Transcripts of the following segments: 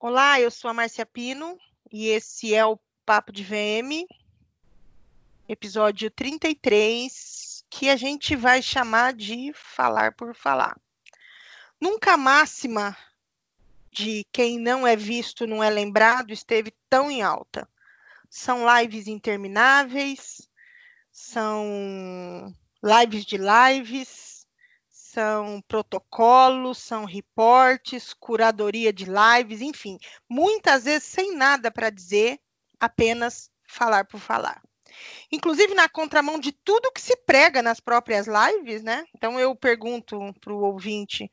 Olá, eu sou a Márcia Pino e esse é o Papo de VM, episódio 33, que a gente vai chamar de Falar por Falar. Nunca a máxima de quem não é visto não é lembrado esteve tão em alta. São lives intermináveis, são lives de lives, são protocolos, são reportes, curadoria de lives, enfim, muitas vezes sem nada para dizer, apenas falar por falar. Inclusive na contramão de tudo que se prega nas próprias lives, né? Então eu pergunto para o ouvinte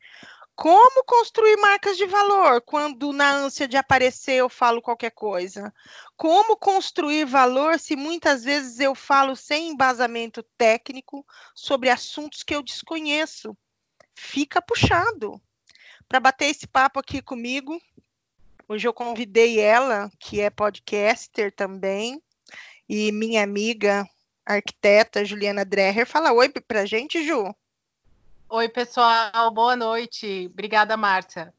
como construir marcas de valor quando, na ânsia de aparecer, eu falo qualquer coisa? Como construir valor se muitas vezes eu falo sem embasamento técnico sobre assuntos que eu desconheço? Fica puxado. Para bater esse papo aqui comigo, hoje eu convidei ela, que é podcaster também, e minha amiga arquiteta Juliana Dreher. Fala oi para gente, Ju. Oi, pessoal, boa noite. Obrigada, Márcia.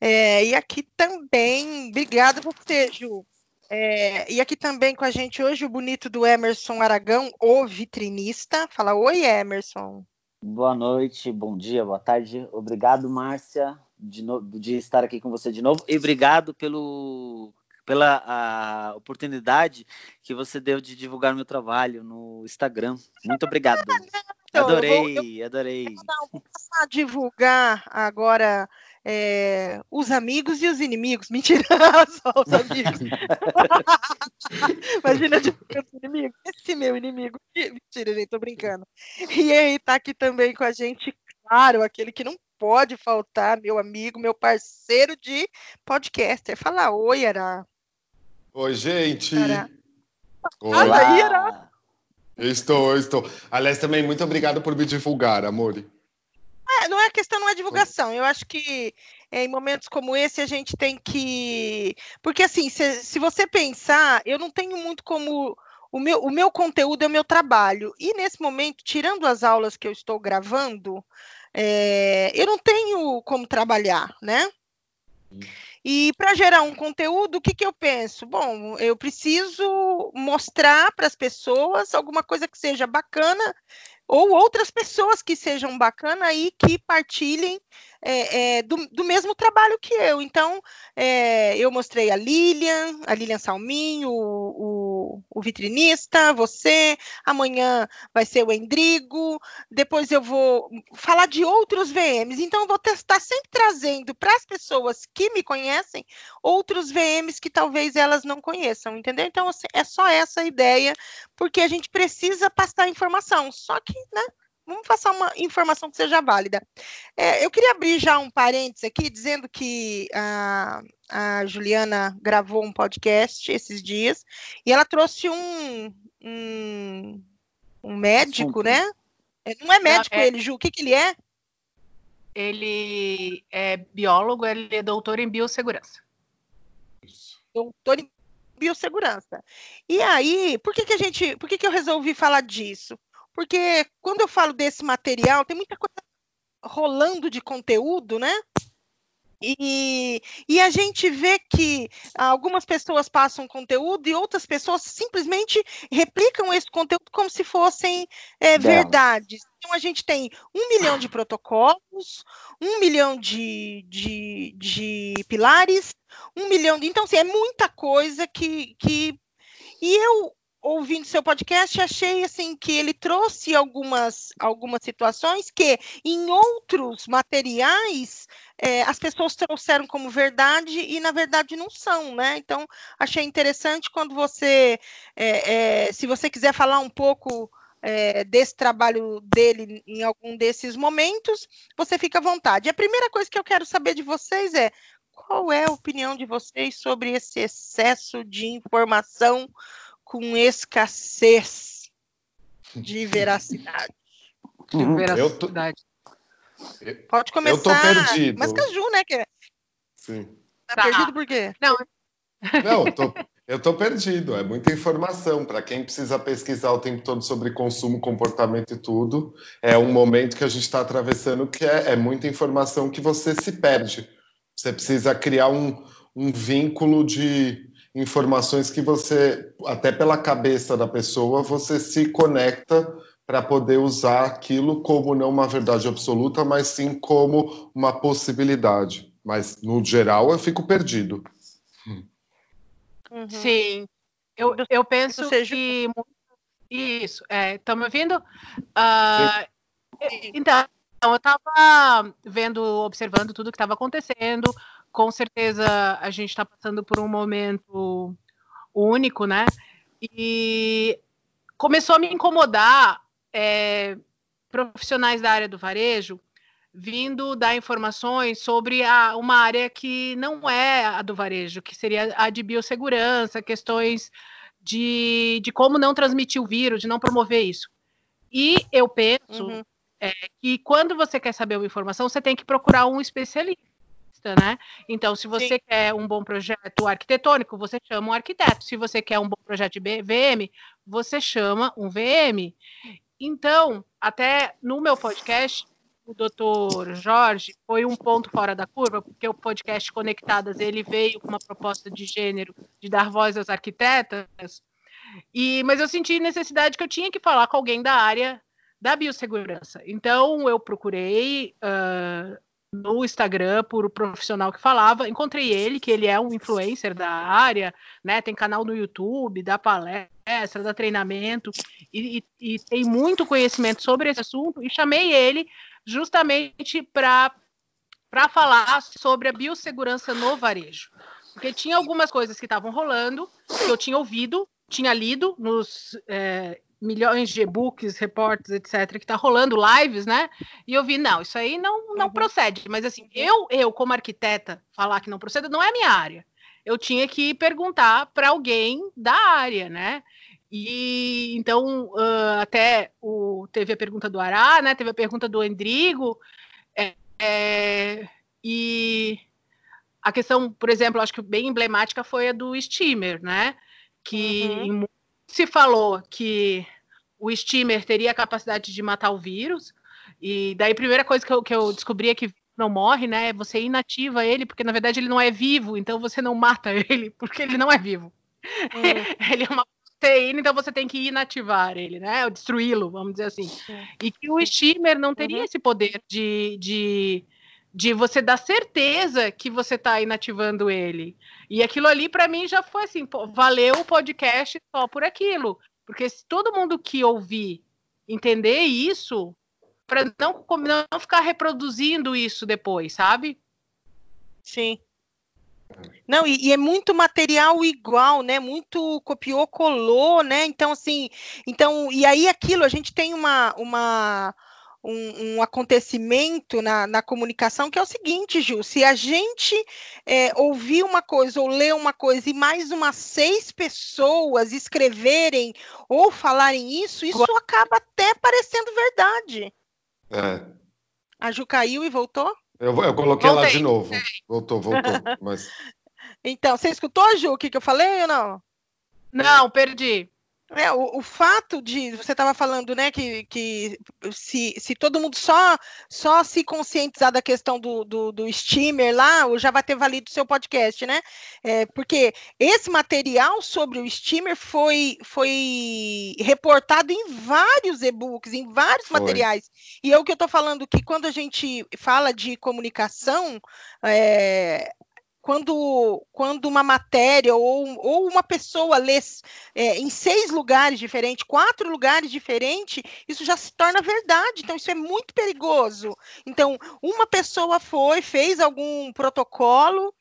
É, e aqui também, obrigada você, Ju. É, e aqui também com a gente hoje o bonito do Emerson Aragão, o vitrinista. Fala, oi, Emerson. Boa noite, bom dia, boa tarde. Obrigado, Márcia, de, no... de estar aqui com você de novo. E obrigado pelo pela oportunidade que você deu de divulgar meu trabalho no Instagram. Muito obrigado. Adorei, eu vou, eu, adorei. Eu vou passar a divulgar agora é, os amigos e os inimigos. Mentira, só os amigos. Imagina os inimigos. Esse meu inimigo. Mentira, gente, tô brincando. E aí tá aqui também com a gente, claro, aquele que não pode faltar, meu amigo, meu parceiro de podcaster. Fala oi, Ara. Oi, gente. Ara. Olá. Aí, Ara. Estou, estou. Aliás, também muito obrigado por me divulgar, Amore. É, não é questão, não é divulgação. Eu acho que é, em momentos como esse a gente tem que. Porque, assim, se, se você pensar, eu não tenho muito como. O meu, o meu conteúdo é o meu trabalho. E nesse momento, tirando as aulas que eu estou gravando, é, eu não tenho como trabalhar, né? E para gerar um conteúdo, o que, que eu penso? Bom, eu preciso mostrar para as pessoas alguma coisa que seja bacana ou outras pessoas que sejam bacanas e que partilhem é, é, do, do, mesmo trabalho que eu. Então, é, eu mostrei a Lilian, a Lilian Salminho, o, o, o, vitrinista, você, amanhã vai ser o Endrigo, depois eu vou falar de outros VMs. Então, eu vou estar sempre trazendo para as pessoas que me conhecem outros VMs que talvez elas não conheçam, entendeu? Então, assim, é só essa ideia, porque a gente precisa passar informação. Só que, né? Vamos passar uma informação que seja válida. É, eu queria abrir já um parênteses aqui, dizendo que a, a, Juliana gravou um podcast esses dias e ela trouxe um, um, um médico, né? É, não é médico é, ele, Ju, o que, que ele é? Ele é biólogo, ele é doutor em biossegurança. Doutor em biossegurança. E aí, por que, que a gente, por que, que eu resolvi falar disso? Porque quando eu falo desse material, tem muita coisa rolando de conteúdo, né? E, e, a gente vê que algumas pessoas passam conteúdo e outras pessoas simplesmente replicam esse conteúdo como se fossem é, verdades. Então a gente tem um milhão de protocolos, um milhão de, de, de pilares, um milhão de. Então, assim, é muita coisa que. que e eu ouvindo seu podcast, achei assim que ele trouxe algumas, algumas situações que em outros materiais é, as pessoas trouxeram como verdade e na verdade não são, né? Então achei interessante quando você, é, é, se você quiser falar um pouco é, desse trabalho dele em algum desses momentos, você fica à vontade. A primeira coisa que eu quero saber de vocês é qual é a opinião de vocês sobre esse excesso de informação com escassez de veracidade. De veracidade. Tô... Pode começar. Eu tô perdido. Mas Caju, né? Que... Sim. Tá, tá perdido por quê? Não. Não, tô, eu tô perdido. É muita informação. Para quem precisa pesquisar o tempo todo sobre consumo, comportamento e tudo, é um momento que a gente está atravessando que é, é muita informação que você se perde. Você precisa criar um, um vínculo de informações que você, até pela cabeça da pessoa, você se conecta para poder usar aquilo como não uma verdade absoluta, mas sim como uma possibilidade. Mas, no geral, eu fico perdido. Uhum. Sim. Eu, eu penso seja... que. Isso, estão é, me ouvindo? Uh, então, eu estava vendo, observando tudo que estava acontecendo. Com certeza a gente está passando por um momento único, né? E começou a me incomodar é, profissionais da área do varejo vindo dar informações sobre a, uma área que não é a do varejo, que seria a de biossegurança, questões de, de como não transmitir o vírus, de não promover isso. E eu penso uhum. é, que quando você quer saber uma informação, você tem que procurar um especialista. Né? Então, se você Sim. quer um bom projeto arquitetônico, você chama um arquiteto. Se você quer um bom projeto de VM, você chama um VM. Então, até no meu podcast, o doutor Jorge foi um ponto fora da curva, porque o podcast Conectadas ele veio com uma proposta de gênero de dar voz às arquitetas, e, mas eu senti necessidade que eu tinha que falar com alguém da área da biossegurança. Então eu procurei uh, no Instagram por um profissional que falava, encontrei ele, que ele é um influencer da área, né? Tem canal no YouTube, dá palestra, dá treinamento e, e, e tem muito conhecimento sobre esse assunto e chamei ele justamente para falar sobre a biossegurança no varejo. Porque tinha algumas coisas que estavam rolando, que eu tinha ouvido, tinha lido nos é, milhões de e-books, reportes, etc., que está rolando, lives, né? E eu vi, não, isso aí não, não uhum. procede. Mas assim, eu, eu, como arquiteta, falar que não procede não é minha área. Eu tinha que perguntar para alguém da área, né? E então uh, até o, teve a pergunta do Ará, né? Teve a pergunta do Endrigo. É, é, e a questão, por exemplo, acho que bem emblemática foi a do steamer, né? Que uhum. Se falou que o steamer teria a capacidade de matar o vírus. E daí a primeira coisa que eu, que eu descobri é que não morre, né? Você inativa ele, porque na verdade ele não é vivo, então você não mata ele, porque ele não é vivo. Uhum. ele é uma proteína, então você tem que inativar ele, né? Ou destruí-lo, vamos dizer assim. E que o steamer não teria uhum. esse poder de, de, de você dar certeza que você está inativando ele. E aquilo ali, para mim, já foi assim: pô, valeu o podcast só por aquilo. Porque se todo mundo que ouvir entender isso, para não, não ficar reproduzindo isso depois, sabe? Sim. Não, e, e, é muito material igual, né? Muito copiou, colou, né? Então, assim, então, e aí aquilo, a gente tem uma, uma um, um, acontecimento na, na, comunicação que é o seguinte, Ju, se a gente é, ouvir uma coisa ou ler uma coisa e mais umas seis pessoas escreverem ou falarem isso, isso acaba até parecendo verdade. É. A Ju caiu e voltou? Eu, eu coloquei Voltei. lá de novo. Voltou, voltou. Mas... Então, você escutou, Ju, o que, que eu falei ou não? Não, perdi. É, o, o, fato de você estava falando, né, que, que se, se todo mundo só só se conscientizar da questão do, do, do steamer lá, já vai ter valido o seu podcast, né? É, porque esse material sobre o steamer foi, foi reportado em vários e-books, em vários foi. materiais. E é o que eu estou falando que quando a gente fala de comunicação, é, quando, quando uma matéria ou, ou uma pessoa lê é, em seis lugares diferentes, quatro lugares diferentes, isso já se torna verdade. Então, isso é muito perigoso. Então, uma pessoa foi, fez algum protocolo,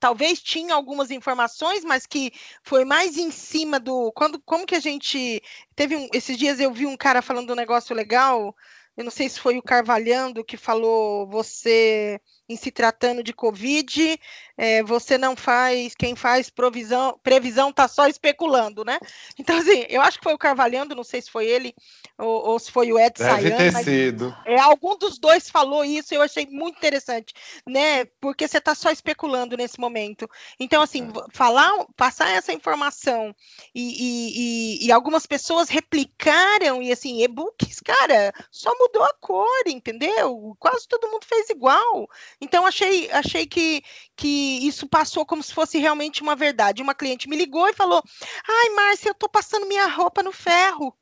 talvez tinha algumas informações, mas que foi mais em cima do. Quando, como que a gente. Teve um, esses dias eu vi um cara falando um negócio legal. Eu não sei se foi o Carvalhando que falou você em se tratando de Covid, é, você não faz, quem faz provisão, previsão está só especulando, né? Então, assim, eu acho que foi o Carvalhando, não sei se foi ele ou, ou se foi o Ed Deve Sayan, ter sido. É, algum dos dois falou isso, eu achei muito interessante, né? Porque você está só especulando nesse momento. Então, assim, é. falar, passar essa informação e, e, e, algumas pessoas replicaram, e assim, e-books, cara, só mudou a cor, entendeu? Quase todo mundo fez igual. Então, achei, achei que, que isso passou como se fosse realmente uma verdade. Uma cliente me ligou e falou: Ai, Márcia, eu tô passando minha roupa no ferro.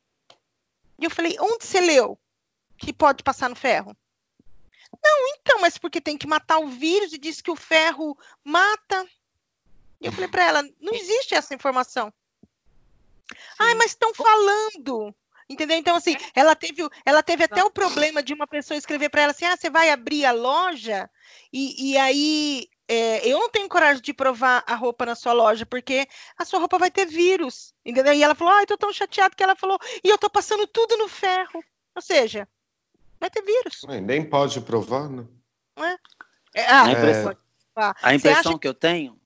E eu falei: Onde você leu que pode passar no ferro? Não, então, mas porque tem que matar o vírus e diz que o ferro mata. E eu falei para ela: Não existe essa informação. Ai, mas estão falando. Entendeu? Então, assim, ela teve, ela teve até o problema de uma pessoa escrever para ela assim: ah, você vai abrir a loja e, e aí é, eu não tenho coragem de provar a roupa na sua loja, porque a sua roupa vai ter vírus. Entendeu? E ela falou, ai, tô tão chateada que ela falou, e eu tô passando tudo no ferro. Ou seja, vai ter vírus. Nem pode provar, né? É? É, ah, a impressão, a impressão que eu tenho.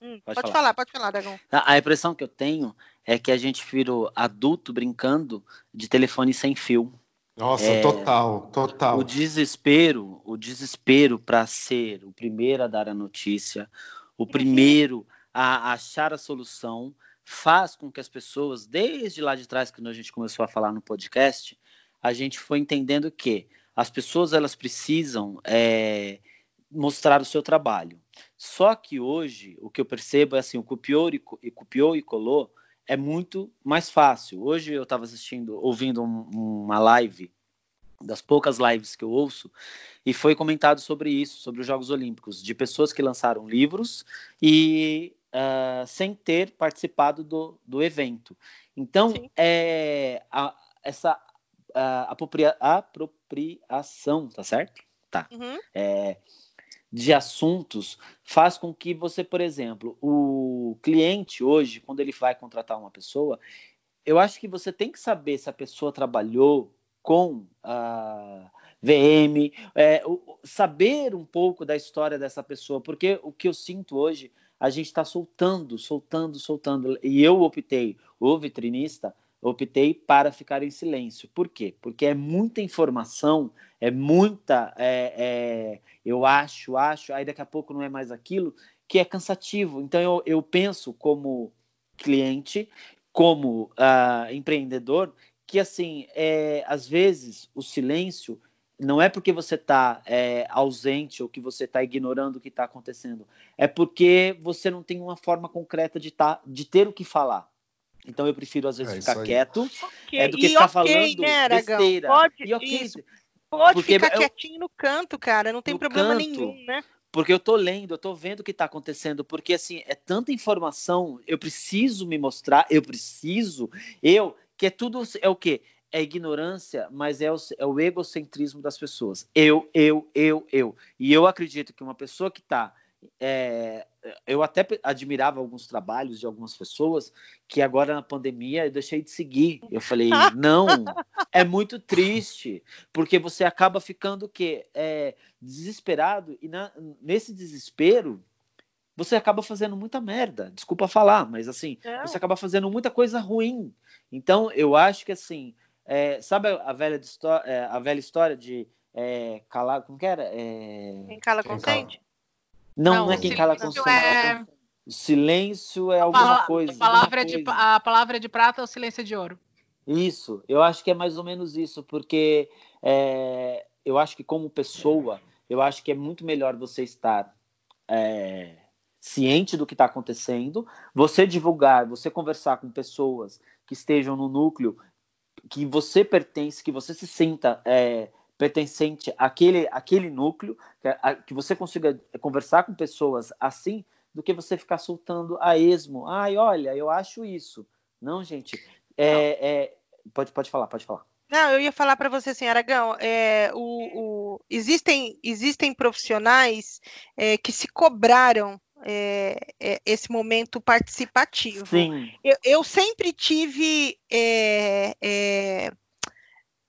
Hum, pode, pode falar. falar. pode falar, Dragão. A, a impressão que eu tenho é que a gente virou adulto brincando de telefone sem fio. Nossa, é, total, total. O desespero, o desespero para ser o primeiro a dar a notícia, o uhum. primeiro a achar a solução, faz com que as pessoas, desde lá de trás, quando a gente começou a falar no podcast, a gente foi entendendo que as pessoas elas precisam é, mostrar o seu trabalho. Só que hoje o que eu percebo é assim, o copiou e, e copiou e colou é muito mais fácil. Hoje eu estava assistindo, ouvindo um, uma live das poucas lives que eu ouço e foi comentado sobre isso, sobre os Jogos Olímpicos, de pessoas que lançaram livros e uh, sem ter participado do, do evento. Então, é, a, essa a, apropria, apropriação, tá certo? Tá. Uhum. É, de assuntos faz com que você, por exemplo, o cliente hoje, quando ele vai contratar uma pessoa, eu acho que você tem que saber se a pessoa trabalhou com a VM, é, saber um pouco da história dessa pessoa, porque o que eu sinto hoje, a gente está soltando, soltando, soltando, e eu optei, o vitrinista, optei para ficar em silêncio. Por quê? Porque é muita informação, é muita, é, é, eu acho, acho, aí daqui a pouco não é mais aquilo, que é cansativo. Então eu, eu penso como cliente, como uh, empreendedor, que assim, é, às vezes o silêncio não é porque você está é, ausente ou que você está ignorando o que está acontecendo, é porque você não tem uma forma concreta de, tá, de ter o que falar. Então eu prefiro às vezes é ficar quieto okay. é, do que e ficar okay, falando né, besteira. Pode, e okay, isso, pode ficar eu, quietinho no canto, cara, não tem problema canto, nenhum, né? Porque eu tô lendo, eu tô vendo o que está acontecendo, porque assim, é tanta informação, eu preciso me mostrar, eu preciso, eu, que é tudo, é o quê? É ignorância, mas é o, é o egocentrismo das pessoas. Eu, eu, eu, eu. E eu acredito que uma pessoa que está é, eu até admirava alguns trabalhos de algumas pessoas que agora na pandemia eu deixei de seguir. Eu falei, não, é muito triste, porque você acaba ficando o quê? É, desesperado, e na, nesse desespero você acaba fazendo muita merda. Desculpa falar, mas assim, é. você acaba fazendo muita coisa ruim. Então, eu acho que assim, é, sabe a velha, é, a velha história de é, calar, como que era? É, quem cala consente? Não, não, não é quem cala consente. É... Silêncio é alguma coisa. A palavra, coisa. De, a palavra de prata é o silêncio de ouro. Isso, eu acho que é mais ou menos isso, porque é, eu acho que como pessoa, eu acho que é muito melhor você estar é, ciente do que está acontecendo, você divulgar, você conversar com pessoas que estejam no núcleo que você pertence, que você se sinta é, pertencente àquele, àquele núcleo, que, a, que, você consiga conversar com pessoas assim, do que você ficar soltando a esmo. Ai, olha, eu acho isso. Não, gente. É, é, pode, pode falar, pode falar. Não, eu ia falar para você assim, Aragão, é, o, o, existem, existem profissionais é, que se cobraram é, é, esse momento participativo. Sim. Eu, eu sempre tive é, é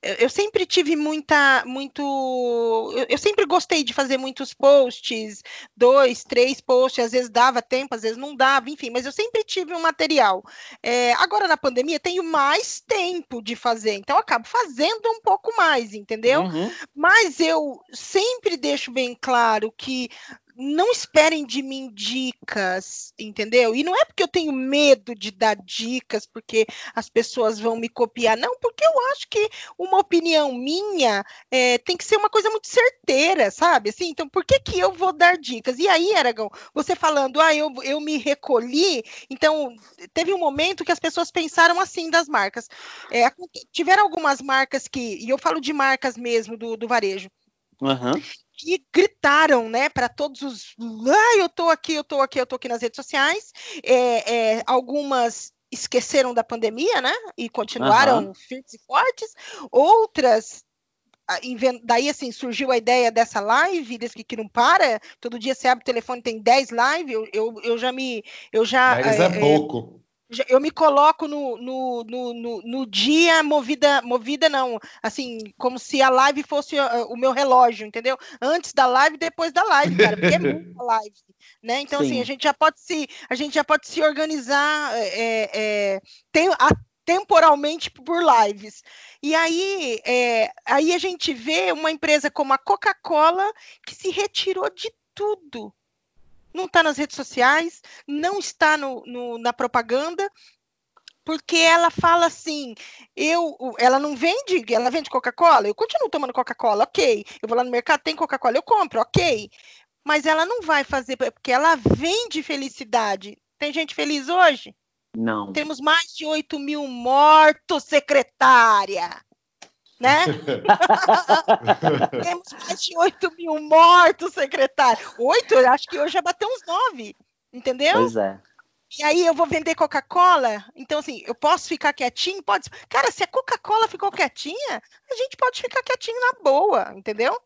eu sempre tive muita, muito, eu, sempre gostei de fazer muitos posts, dois, três posts, às vezes dava tempo, às vezes não dava, enfim, mas eu sempre tive um material. É, agora na pandemia tenho mais tempo de fazer, então eu acabo fazendo um pouco mais, entendeu? Uhum. Mas eu sempre deixo bem claro que não esperem de mim dicas, entendeu? E não é porque eu tenho medo de dar dicas, porque as pessoas vão me copiar, não, porque eu acho que uma opinião minha é, tem que ser uma coisa muito certeira, sabe? Assim, então, por que, que eu vou dar dicas? E aí, Aragão, você falando, ah, eu, eu me recolhi, então, teve um momento que as pessoas pensaram assim das marcas. É, tiveram algumas marcas que, e eu falo de marcas mesmo do, do varejo, Uhum que gritaram, né, para todos os, ah, eu tô aqui, eu tô aqui, eu tô aqui nas redes sociais. É, é, algumas esqueceram da pandemia, né, e continuaram uhum. firmes e fortes. Outras daí assim surgiu a ideia dessa live, desse que, que não para, todo dia você abre o telefone tem 10 lives, eu, eu, eu já me eu já Mas é, é pouco eu me coloco no, no, no, no, dia movida, movida não, assim, como se a live fosse uh, o meu relógio, entendeu? Antes da live, depois da live, cara, porque é muita live, né? Então, assim, Sim. assim, a gente já pode se, a gente já pode se organizar é, é, tem, a, temporalmente por lives. E aí, é, aí a gente vê uma empresa como a Coca-Cola que se retirou de tudo, não está nas redes sociais, não está no, no, na propaganda, porque ela fala assim, eu, ela não vende, ela vende Coca-Cola, eu continuo tomando Coca-Cola, ok. Eu vou lá no mercado, tem Coca-Cola, eu compro, ok. Mas ela não vai fazer, porque ela vende felicidade. Tem gente feliz hoje? Não. Temos mais de 8 mil mortos, secretária né? Temos mais de 8 mil mortos, secretário. Oito? Acho que hoje já bateu uns nove, entendeu? Pois é. E aí eu vou vender Coca-Cola, então assim, eu posso ficar quietinho? Pode. Cara, se a Coca-Cola ficou quietinha, a gente pode ficar quietinho na boa, entendeu?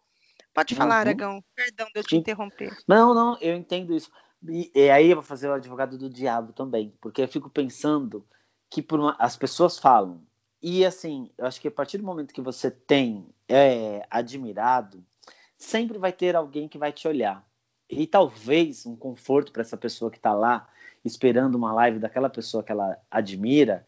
Pode falar, uhum. Aragão. Perdão de eu te interromper. Não, não, eu entendo isso. E, e, aí eu vou fazer o advogado do diabo também, porque eu fico pensando que uma, as pessoas falam, e assim, eu acho que a partir do momento que você tem é, admirado, sempre vai ter alguém que vai te olhar. E talvez um conforto para essa pessoa que está lá esperando uma live daquela pessoa que ela admira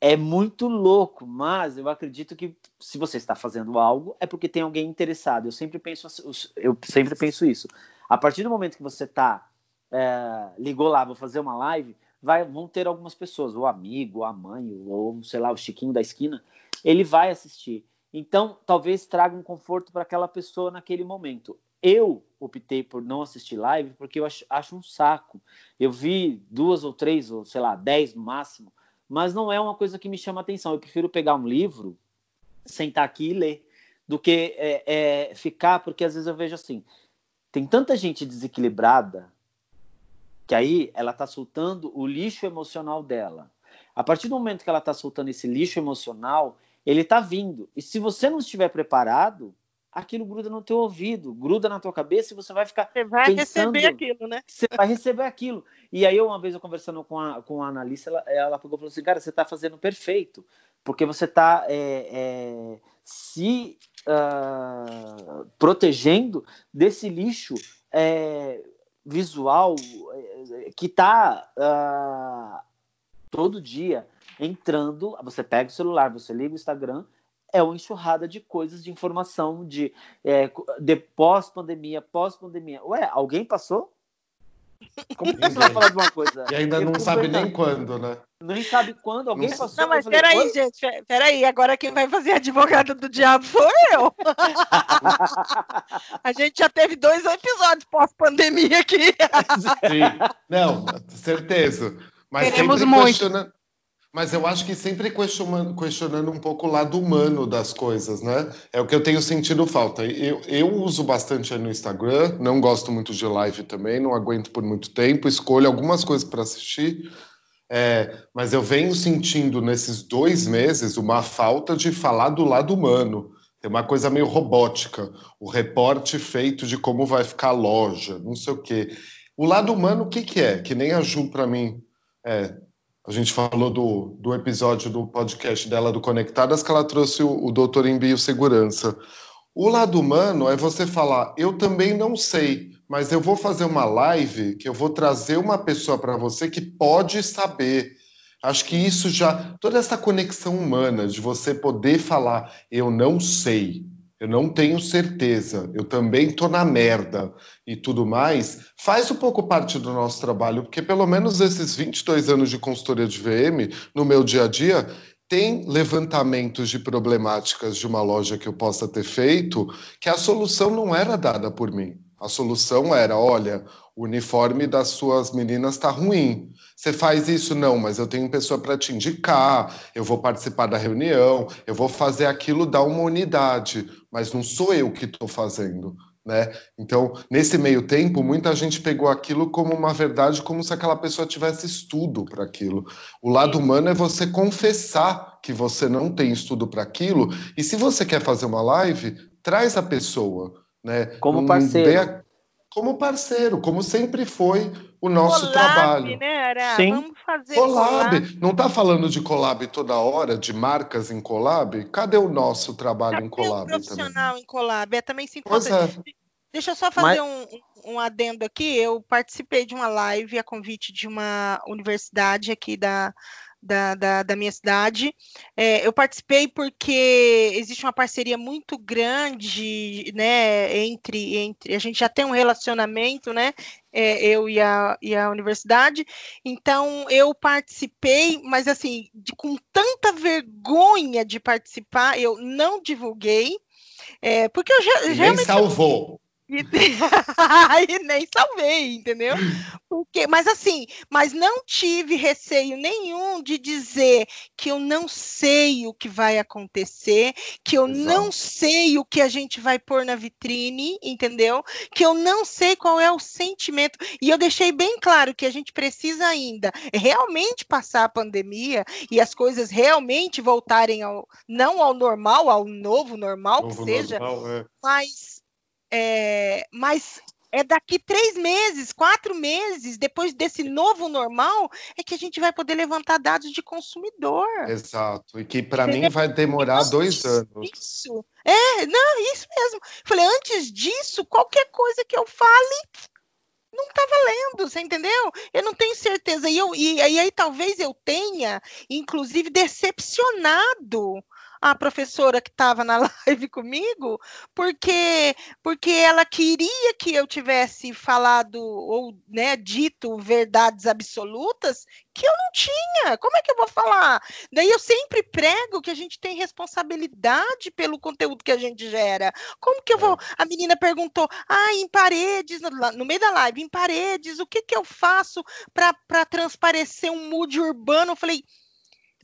é muito louco, mas eu acredito que se você está fazendo algo é porque tem alguém interessado. Eu sempre penso, eu sempre penso isso. A partir do momento que você está é, ligou lá, vou fazer uma live, vai, vão ter algumas pessoas, o amigo, a mãe, ou sei lá, o Chiquinho da esquina, ele vai assistir. Então, talvez traga um conforto para aquela pessoa naquele momento. Eu optei por não assistir live porque eu acho, acho, um saco. Eu vi duas ou três, ou sei lá, dez no máximo, mas não é uma coisa que me chama atenção. Eu prefiro pegar um livro, sentar aqui e ler, do que é, é, ficar, porque às vezes eu vejo assim: tem tanta gente desequilibrada que aí ela está soltando o lixo emocional dela. A partir do momento que ela está soltando esse lixo emocional, ele está vindo. E se você não estiver preparado, aquilo gruda no teu ouvido, gruda na tua cabeça e você vai ficar Você vai pensando, receber aquilo, né? Você vai receber aquilo. E aí, uma vez eu conversando com a, com a analista, ela, ela pegou e falou assim, cara, você está fazendo perfeito, porque você está é, é, se uh, protegendo desse lixo é, visual eh, que está uh, ah, todo dia entrando. Você pega o celular, você liga o Instagram, é uma enxurrada de coisas, de informação, de, é, de pós-pandemia, pós-pandemia. Ué, alguém passou? Como que você vai falar de uma coisa? E ainda não sabe nem quando, né? Nem sabe quando, alguém não, passou. Não, mas falei, peraí, gente, peraí, agora quem vai fazer advogado do diabo sou eu. a gente já teve dois episódios pós-pandemia aqui. Sim, não, certeza. Mas Queremos muito. Mas eu acho que sempre questionando, um pouco o lado humano das coisas, né? É o que eu tenho sentido falta. Eu, eu uso bastante no Instagram, não gosto muito de live também, não aguento por muito tempo, escolho algumas coisas para assistir, é, mas eu venho sentindo nesses dois meses uma falta de falar do lado humano. Tem uma coisa meio robótica, o reporte feito de como vai ficar a loja, não sei o quê. O lado humano, o que, que é? Que nem a Ju para mim. É, a gente falou do, do episódio do podcast dela do Conectadas, que ela trouxe o, o doutor em biossegurança. O lado humano é você falar, eu também não sei, mas eu vou fazer uma live que eu vou trazer uma pessoa para você que pode saber. Acho que isso já, toda essa conexão humana de você poder falar, eu não sei, eu não tenho certeza, eu também estou na merda e tudo mais, faz um pouco parte do nosso trabalho, porque pelo menos esses 22 anos de consultoria de VM, no meu dia a dia, tem levantamentos de problemáticas de uma loja que eu possa ter feito, que a solução não era dada por mim. A solução era: olha, o uniforme das suas meninas está ruim. Você faz isso? Não, mas eu tenho pessoa para te indicar, eu vou participar da reunião, eu vou fazer aquilo da uma unidade, mas não sou eu que estou fazendo. Né? Então, nesse meio tempo, muita gente pegou aquilo como uma verdade, como se aquela pessoa tivesse estudo para aquilo. O lado humano é você confessar que você não tem estudo para aquilo, e se você quer fazer uma live, traz a pessoa. Né? Como parceiro como parceiro, como sempre foi o nosso collab, trabalho. Né, Ara? Sim. Vamos fazer collab. collab. Não está falando de collab toda hora, de marcas em collab? Cadê o nosso trabalho Cadê em collab? O profissional também? em collab. É também se É. Deixa eu só fazer Mas... um, um adendo aqui. Eu participei de uma live a convite de uma universidade aqui da, da, da, da minha cidade. É, eu participei porque existe uma parceria muito grande, né, entre, entre a gente já tem um relacionamento, né, é, eu e a, e a universidade, então eu participei, mas assim, de, com tanta vergonha de participar, eu não divulguei, é, porque eu já, e nem salvou. E, e nem salvei, entendeu? Porque, mas assim, mas não tive receio nenhum de dizer que eu não sei o que vai acontecer, que eu Exato. não sei o que a gente vai pôr na vitrine, entendeu? Que eu não sei qual é o sentimento. E eu deixei bem claro que a gente precisa ainda realmente passar a pandemia e as coisas realmente voltarem ao não ao normal, ao novo normal novo que seja, normal, é. mas é, mas é daqui três meses, quatro meses, depois desse novo normal, é que a gente vai poder levantar dados de consumidor. Exato. E que para mim vai demorar dois anos. Isso. É, não, isso mesmo. Falei, antes disso, qualquer coisa que eu fale, não está valendo, você entendeu? Eu não tenho certeza. E, eu, e, e aí talvez eu tenha, inclusive, decepcionado a professora que estava na live comigo, porque porque ela queria que eu tivesse falado ou né, dito verdades absolutas que eu não tinha. Como é que eu vou falar? Daí eu sempre prego que a gente tem responsabilidade pelo conteúdo que a gente gera. Como que eu vou? É. A menina perguntou: ah, em paredes, no, no meio da live, em paredes, o que, que eu faço para transparecer um mood urbano? Eu falei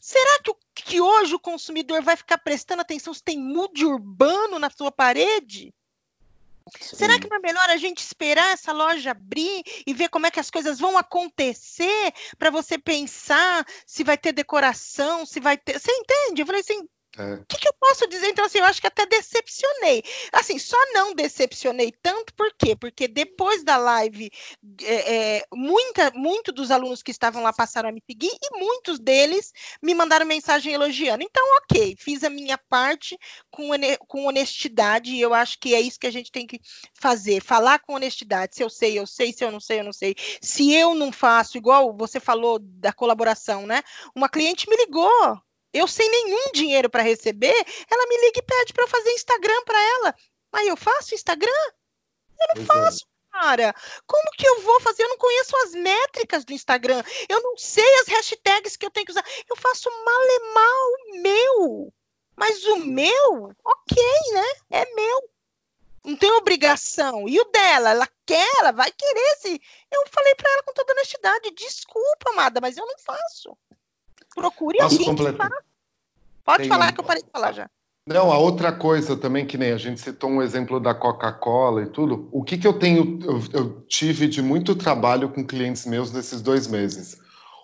Será que, que hoje o consumidor vai ficar prestando atenção se tem mood urbano na sua parede? Sim. Será que não é melhor a gente esperar essa loja abrir e ver como é que as coisas vão acontecer para você pensar se vai ter decoração, se vai ter. Você entende? Eu falei assim, o é. que, que, eu posso dizer? Então, assim, eu acho que até decepcionei. Assim, só não decepcionei tanto, por quê? Porque depois da live, é, é, muita, muito dos alunos que estavam lá passaram a me seguir e muitos deles me mandaram mensagem elogiando. Então, ok, fiz a minha parte com, com honestidade e eu acho que é isso que a gente tem que fazer, falar com honestidade. Se eu sei, eu sei, se eu não sei, eu não sei. Se eu não faço, igual você falou da colaboração, né? Uma cliente me ligou eu sem nenhum dinheiro para receber, ela me liga e pede para eu fazer Instagram para ela. Aí eu faço Instagram? Eu não pois é. faço. É. Cara, como que eu vou fazer? Eu não conheço as métricas do Instagram. Eu não sei as hashtags que eu tenho que usar. Eu faço mal meu. Mas o meu, ok, né? É meu. Não tem obrigação. E o dela, ela quer, ela vai querer. Se... Eu falei para ela com toda honestidade: desculpa, amada, mas eu não faço. Procure Posso alguém completar? Pode Tem falar um... que eu parei de falar já. Não, a outra coisa também, que nem a gente citou um exemplo da Coca-Cola e tudo, o que, que eu tenho, eu, eu, tive de muito trabalho com clientes meus nesses dois meses.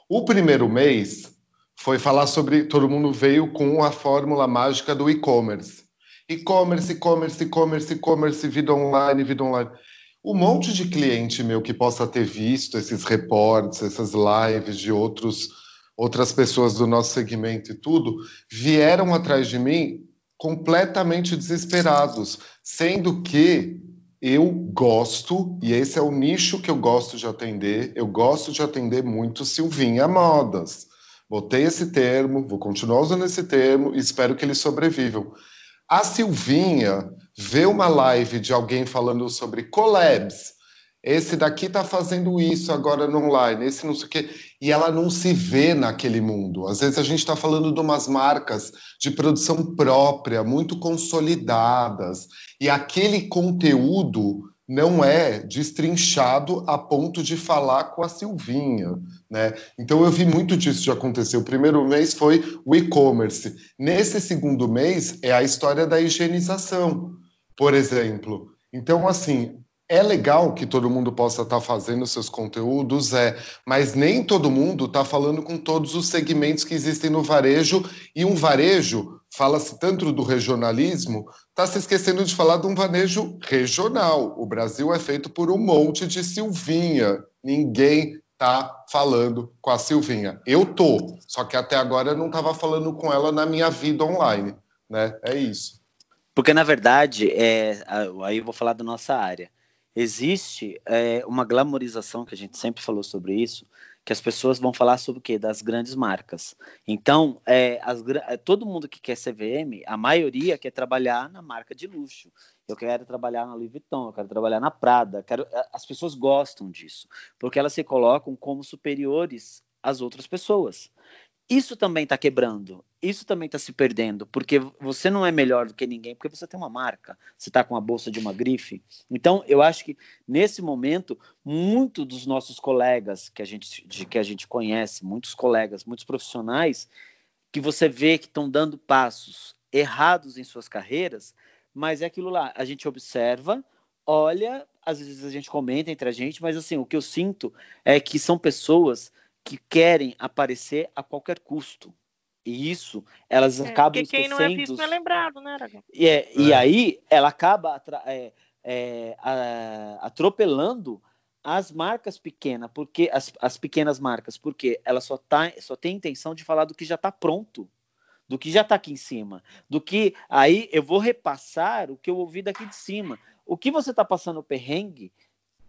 O primeiro mês foi falar sobre, todo mundo veio com a fórmula mágica do e-commerce. E-commerce, e-commerce, e-commerce, e-commerce, vida online, vida online. Um monte de cliente meu que possa ter visto esses reportes, essas lives de outros outras pessoas do nosso segmento e tudo, vieram atrás de mim completamente desesperados, sendo que eu gosto, e esse é o nicho que eu gosto de atender, eu gosto de atender muito Silvinha Modas. Botei esse termo, vou continuar usando esse termo e espero que eles sobrevivam. A Silvinha vê uma live de alguém falando sobre collabs, esse daqui está fazendo isso agora no online, esse não sei o quê, e ela não se vê naquele mundo. Às vezes a gente está falando de umas marcas de produção própria, muito consolidadas, e aquele conteúdo não é destrinchado a ponto de falar com a Silvinha, né? Então eu vi muito disso de acontecer. O primeiro mês foi o e-commerce. Nesse segundo mês é a história da higienização, por exemplo. Então, assim, é legal que todo mundo possa estar tá fazendo seus conteúdos, é, mas nem todo mundo está falando com todos os segmentos que existem no varejo, e um varejo, fala-se tanto do regionalismo, está se esquecendo de falar de um varejo regional. O Brasil é feito por um monte de Silvinha, ninguém está falando com a Silvinha. Eu tô, só que até agora eu não estava falando com ela na minha vida online, né? É isso. Porque, na verdade, é, aí eu vou falar da nossa área existe é, uma glamorização que a gente sempre falou sobre isso, que as pessoas vão falar sobre o quê? Das grandes marcas. Então, é, as, é, todo mundo que quer CVM, a maioria quer trabalhar na marca de luxo. Eu quero trabalhar na Louis Vuitton, eu quero trabalhar na Prada. Quero, as pessoas gostam disso, porque elas se colocam como superiores às outras pessoas. Isso também está quebrando, isso também está se perdendo, porque você não é melhor do que ninguém, porque você tem uma marca, você está com a bolsa de uma grife. Então, eu acho que nesse momento, muitos dos nossos colegas que a gente, de, que a gente conhece, muitos colegas, muitos profissionais, que você vê que estão dando passos errados em suas carreiras, mas é aquilo lá, a gente observa, olha, às vezes a gente comenta entre a gente, mas assim, o que eu sinto é que são pessoas que querem aparecer a qualquer custo. E isso, elas é, acabam porque quem não é visto não é lembrado, né, Aragão? E, é, é. e aí, ela acaba é, é, a, atropelando as marcas pequenas, porque as, as pequenas marcas, porque ela só, tá, só tem intenção de falar do que já está pronto, do que já está aqui em cima, do que aí eu vou repassar o que eu ouvi daqui de cima. O que você está passando perrengue,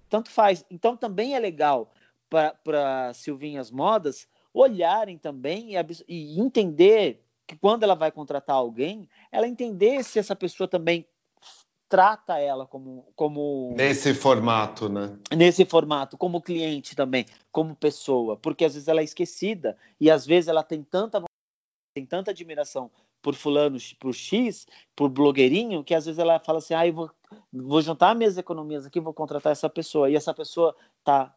tanto faz. Então também é legal para Silvinhas Modas olharem também e, e entender que quando ela vai contratar alguém, ela entender se essa pessoa também trata ela como, como nesse formato, né? Nesse formato, como cliente também, como pessoa, porque às vezes ela é esquecida e às vezes ela tem tanta tem tanta admiração por fulano, por X, por blogueirinho, que às vezes ela fala assim: "Ah, eu vou, vou juntar minhas economias aqui, vou contratar essa pessoa". E essa pessoa tá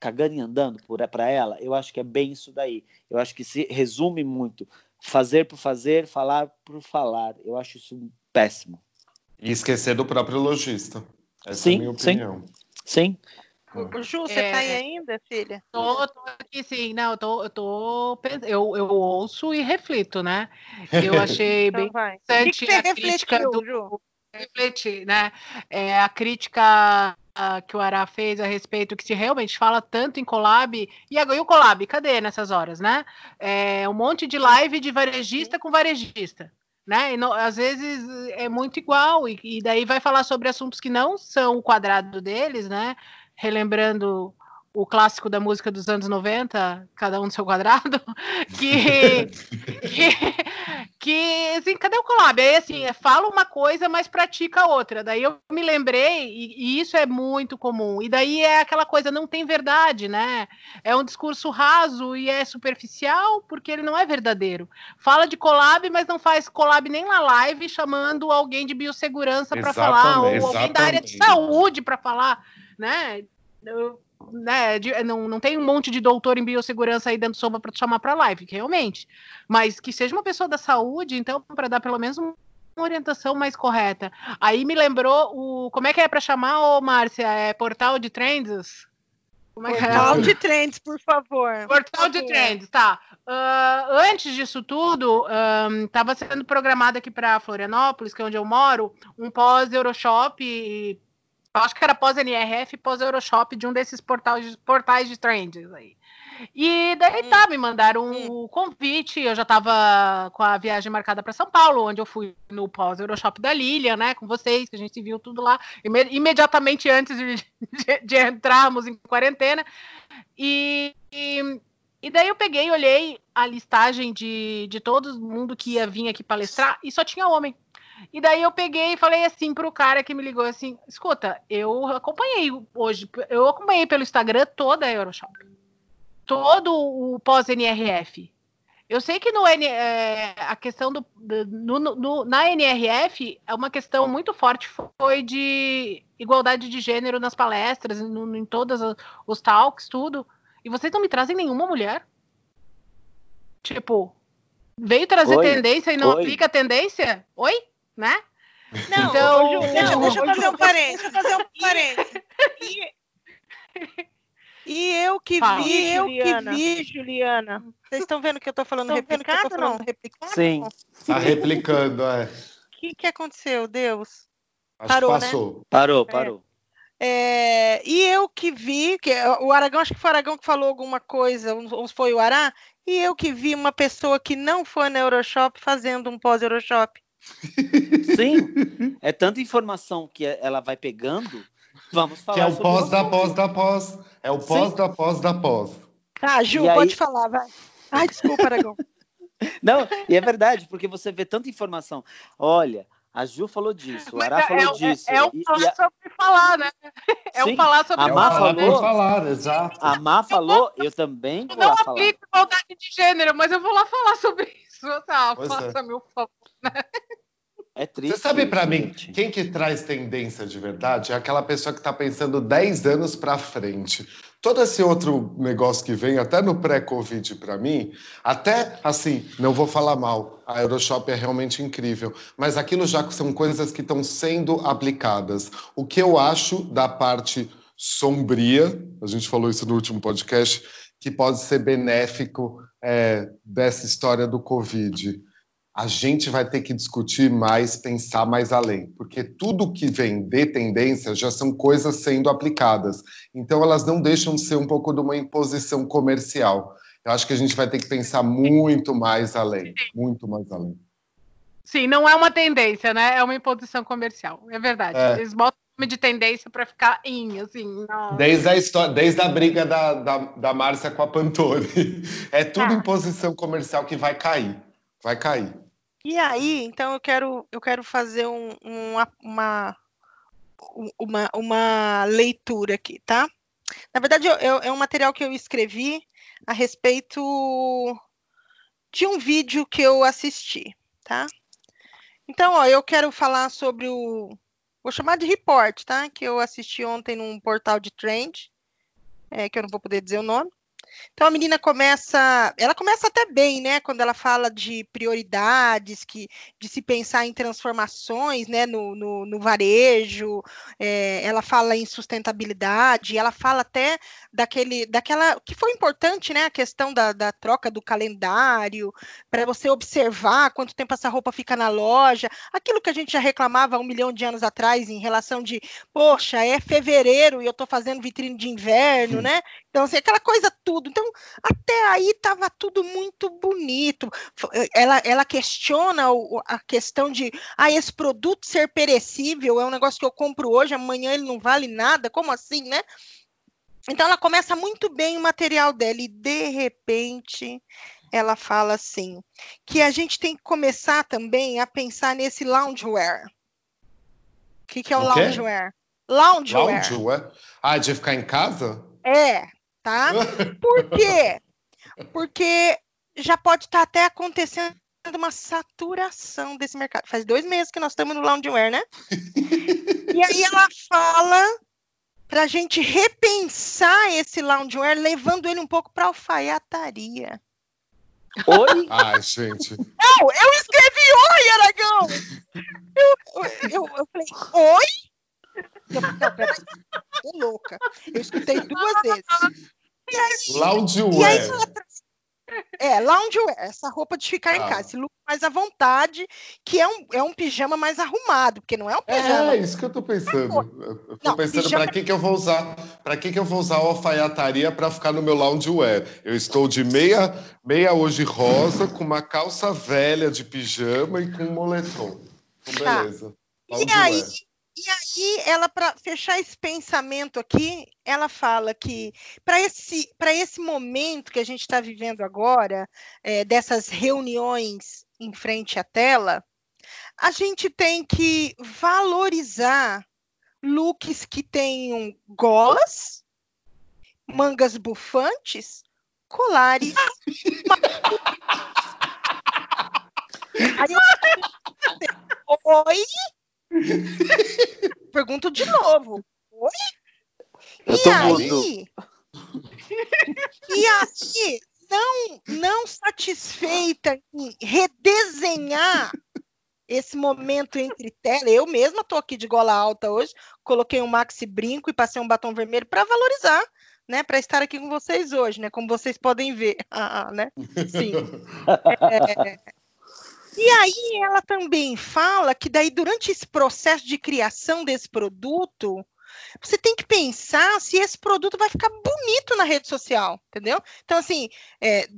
cagando e andando para ela, eu acho que é bem isso daí. Eu acho que se resume muito fazer por fazer, falar por falar. Eu acho isso péssimo. E esquecer do próprio lojista. Essa sim, é a minha opinião. Sim. sim. O Ju, você é, tá aí ainda, filha? Tô, tô aqui sim. Não, eu tô, eu tô eu, eu ouço e reflito, né? Eu achei então bem vai. interessante que que a crítica do Ju? refletir, né? É, a crítica que o Ará fez a respeito que se realmente fala tanto em collab. E, agora, e o collab, cadê nessas horas, né? É um monte de live de varejista com varejista. Né? E às vezes é muito igual, e, e daí vai falar sobre assuntos que não são o quadrado deles, né? Relembrando o clássico da música dos anos 90, cada um no seu quadrado, que, que, que assim, cadê o collab? Aí assim, é, fala uma coisa, mas pratica outra. Daí eu me lembrei, e, e, isso é muito comum. E daí é aquela coisa, não tem verdade, né? É um discurso raso e é superficial, porque ele não é verdadeiro. Fala de collab, mas não faz collab nem na live, chamando alguém de biossegurança para falar, ou alguém da área de saúde para falar, né? Eu, né, de, não, não tem um monte de doutor em biossegurança aí dando sopa para chamar para live, realmente. Mas que seja uma pessoa da saúde, então, para dar pelo menos uma orientação mais correta. Aí me lembrou o. Como é que é para chamar, ô Márcia? É portal de trends? Como é portal é? de trends, por favor. Portal por de trends, tá. Uh, antes disso tudo, estava um, sendo programado aqui para Florianópolis, que é onde eu moro, um pós-Euroshop acho que era pós-NRF, pós-Euroshop, de um desses portais, portais de trends aí. E daí tá, me mandaram o convite. Eu já estava com a viagem marcada para São Paulo, onde eu fui no pós-Euroshop da Lilian, né, com vocês, que a gente viu tudo lá, imediatamente antes de, de, de entrarmos em quarentena. E, e, e, daí eu peguei, olhei a listagem de, de todo mundo que ia vir aqui palestrar e só tinha homem. E daí eu peguei e falei assim pro cara que me ligou assim: escuta, eu acompanhei hoje, eu acompanhei pelo Instagram toda a Euroshop todo o pós-NRF. Eu sei que no é, a questão do, no, no, na NRF é uma questão muito forte foi de igualdade de gênero nas palestras, no, em todos os talks, tudo. E vocês não me trazem nenhuma mulher? Tipo, veio trazer Oi. tendência e não Oi. aplica a tendência? Oi? Né? Não, então, deixa, deixa eu fazer um parênteses. Deixa eu fazer um parênteses. E, e eu que Fala. vi, eu Juliana. que vi, Juliana. Vocês estão vendo que eu estou falando replicado ou não? Replicado? Sim. Está replicando, é. O que, que aconteceu, Deus? Acho parou, que passou. Né? Parou, é. parou. É, e eu que vi, que o Aragão, acho que foi o Aragão que falou alguma coisa, ou foi o Ará, e eu que vi uma pessoa que não foi na Euroshop fazendo um pós-Euroshop. Sim, é tanta informação que ela vai pegando Vamos falar. Que é o pós da pós da pós. É o pós Sim. da pós da pós. Tá, Ju, e pode aí... falar, vai. Ai, desculpa, Aragão. Não, e é verdade, porque você vê tanta informação. Olha, a Ju falou disso, o Ará é, falou é, disso. É, é um falar a... sobre falar, né? É Sim, um falar sobre a Má falar. Falou, falar, exato. A Má falou, eu também vou não lá falar. Não igualdade de gênero, mas eu vou lá falar sobre isso. Tá, faça é. meu favor, né? É triste. Você sabe para mim, quem que traz tendência de verdade é aquela pessoa que está pensando 10 anos para frente. Todo esse outro negócio que vem, até no pré-Covid para mim, até assim, não vou falar mal, a Euroshop é realmente incrível, mas aquilo já são coisas que estão sendo aplicadas. O que eu acho da parte sombria, a gente falou isso no último podcast, que pode ser benéfico é, dessa história do Covid a gente vai ter que discutir mais, pensar mais além, porque tudo que vem de tendência já são coisas sendo aplicadas. Então, elas não deixam de ser um pouco de uma imposição comercial. Eu acho que a gente vai ter que pensar muito mais além, muito mais além. Sim, não é uma tendência, né? É uma imposição comercial. É verdade. É. Eles botam nome de tendência para ficar em, assim. Não... Desde a história, desde a briga da, da, da Márcia com a Pantone. É tudo ah. imposição comercial que vai cair. Vai cair. E aí, então eu quero, eu quero fazer um, uma, uma, uma, uma leitura aqui, tá? Na verdade, é um material que eu escrevi a respeito de um vídeo que eu assisti, tá? Então, ó, eu quero falar sobre o. Vou chamar de report, tá? Que eu assisti ontem num portal de trend, é, que eu não vou poder dizer o nome. Então a menina começa, ela começa até bem, né? Quando ela fala de prioridades, que, de se pensar em transformações, né? No, no, no varejo, é, ela fala em sustentabilidade, ela fala até daquele, daquela que foi importante, né? A questão da, da troca do calendário para você observar quanto tempo essa roupa fica na loja, aquilo que a gente já reclamava um milhão de anos atrás em relação de, poxa, é fevereiro e eu estou fazendo vitrine de inverno, né? Então assim, aquela coisa tudo. Então, até aí estava tudo muito bonito. Ela, ela questiona a questão de ah, esse produto ser perecível é um negócio que eu compro hoje, amanhã ele não vale nada. Como assim, né? Então ela começa muito bem o material dela e de repente ela fala assim que a gente tem que começar também a pensar nesse loungewear. O que, que é o, o loungewear? Loungewear. Loungewear? Ah, de ficar em casa? É, tá? Por quê? Porque já pode estar tá até acontecendo uma saturação desse mercado. Faz dois meses que nós estamos no loungewear, né? e aí ela fala para a gente repensar esse loungewear, levando ele um pouco para alfaiataria. Oi? Ai, gente. Não, eu escrevi oi, Aragão! Eu, eu, eu, falei, oi? Eu, não, peraí, tô louca. Eu escutei duas vezes. Loungewear. É, loungewear, essa roupa de ficar ah. em casa, esse look mais à vontade, que é um, é um pijama mais arrumado, porque não é um pijama. É, isso que eu tô pensando. Eu tô não, pensando pijama... para que que eu vou usar, para que que eu vou usar a alfaiataria para ficar no meu loungewear? Eu estou de meia, meia hoje rosa, com uma calça velha de pijama e com um moletom. Então, tá. beleza. Tá. E aí, e aí, ela, para fechar esse pensamento aqui, ela fala que para esse, esse momento que a gente está vivendo agora, é, dessas reuniões em frente à tela, a gente tem que valorizar looks que tenham golas, mangas bufantes, colares. aí eu... Oi? Pergunto de novo. Oi? E aí? e aí, não, não satisfeita em redesenhar esse momento entre tela, eu mesma estou aqui de gola alta hoje, coloquei um maxi brinco e passei um batom vermelho para valorizar, né, para estar aqui com vocês hoje, né, como vocês podem ver, ah, né, sim. É, e aí ela também fala que daí durante esse processo de criação desse produto, você tem que pensar se esse produto vai ficar bonito na rede social, entendeu? Então, assim, é,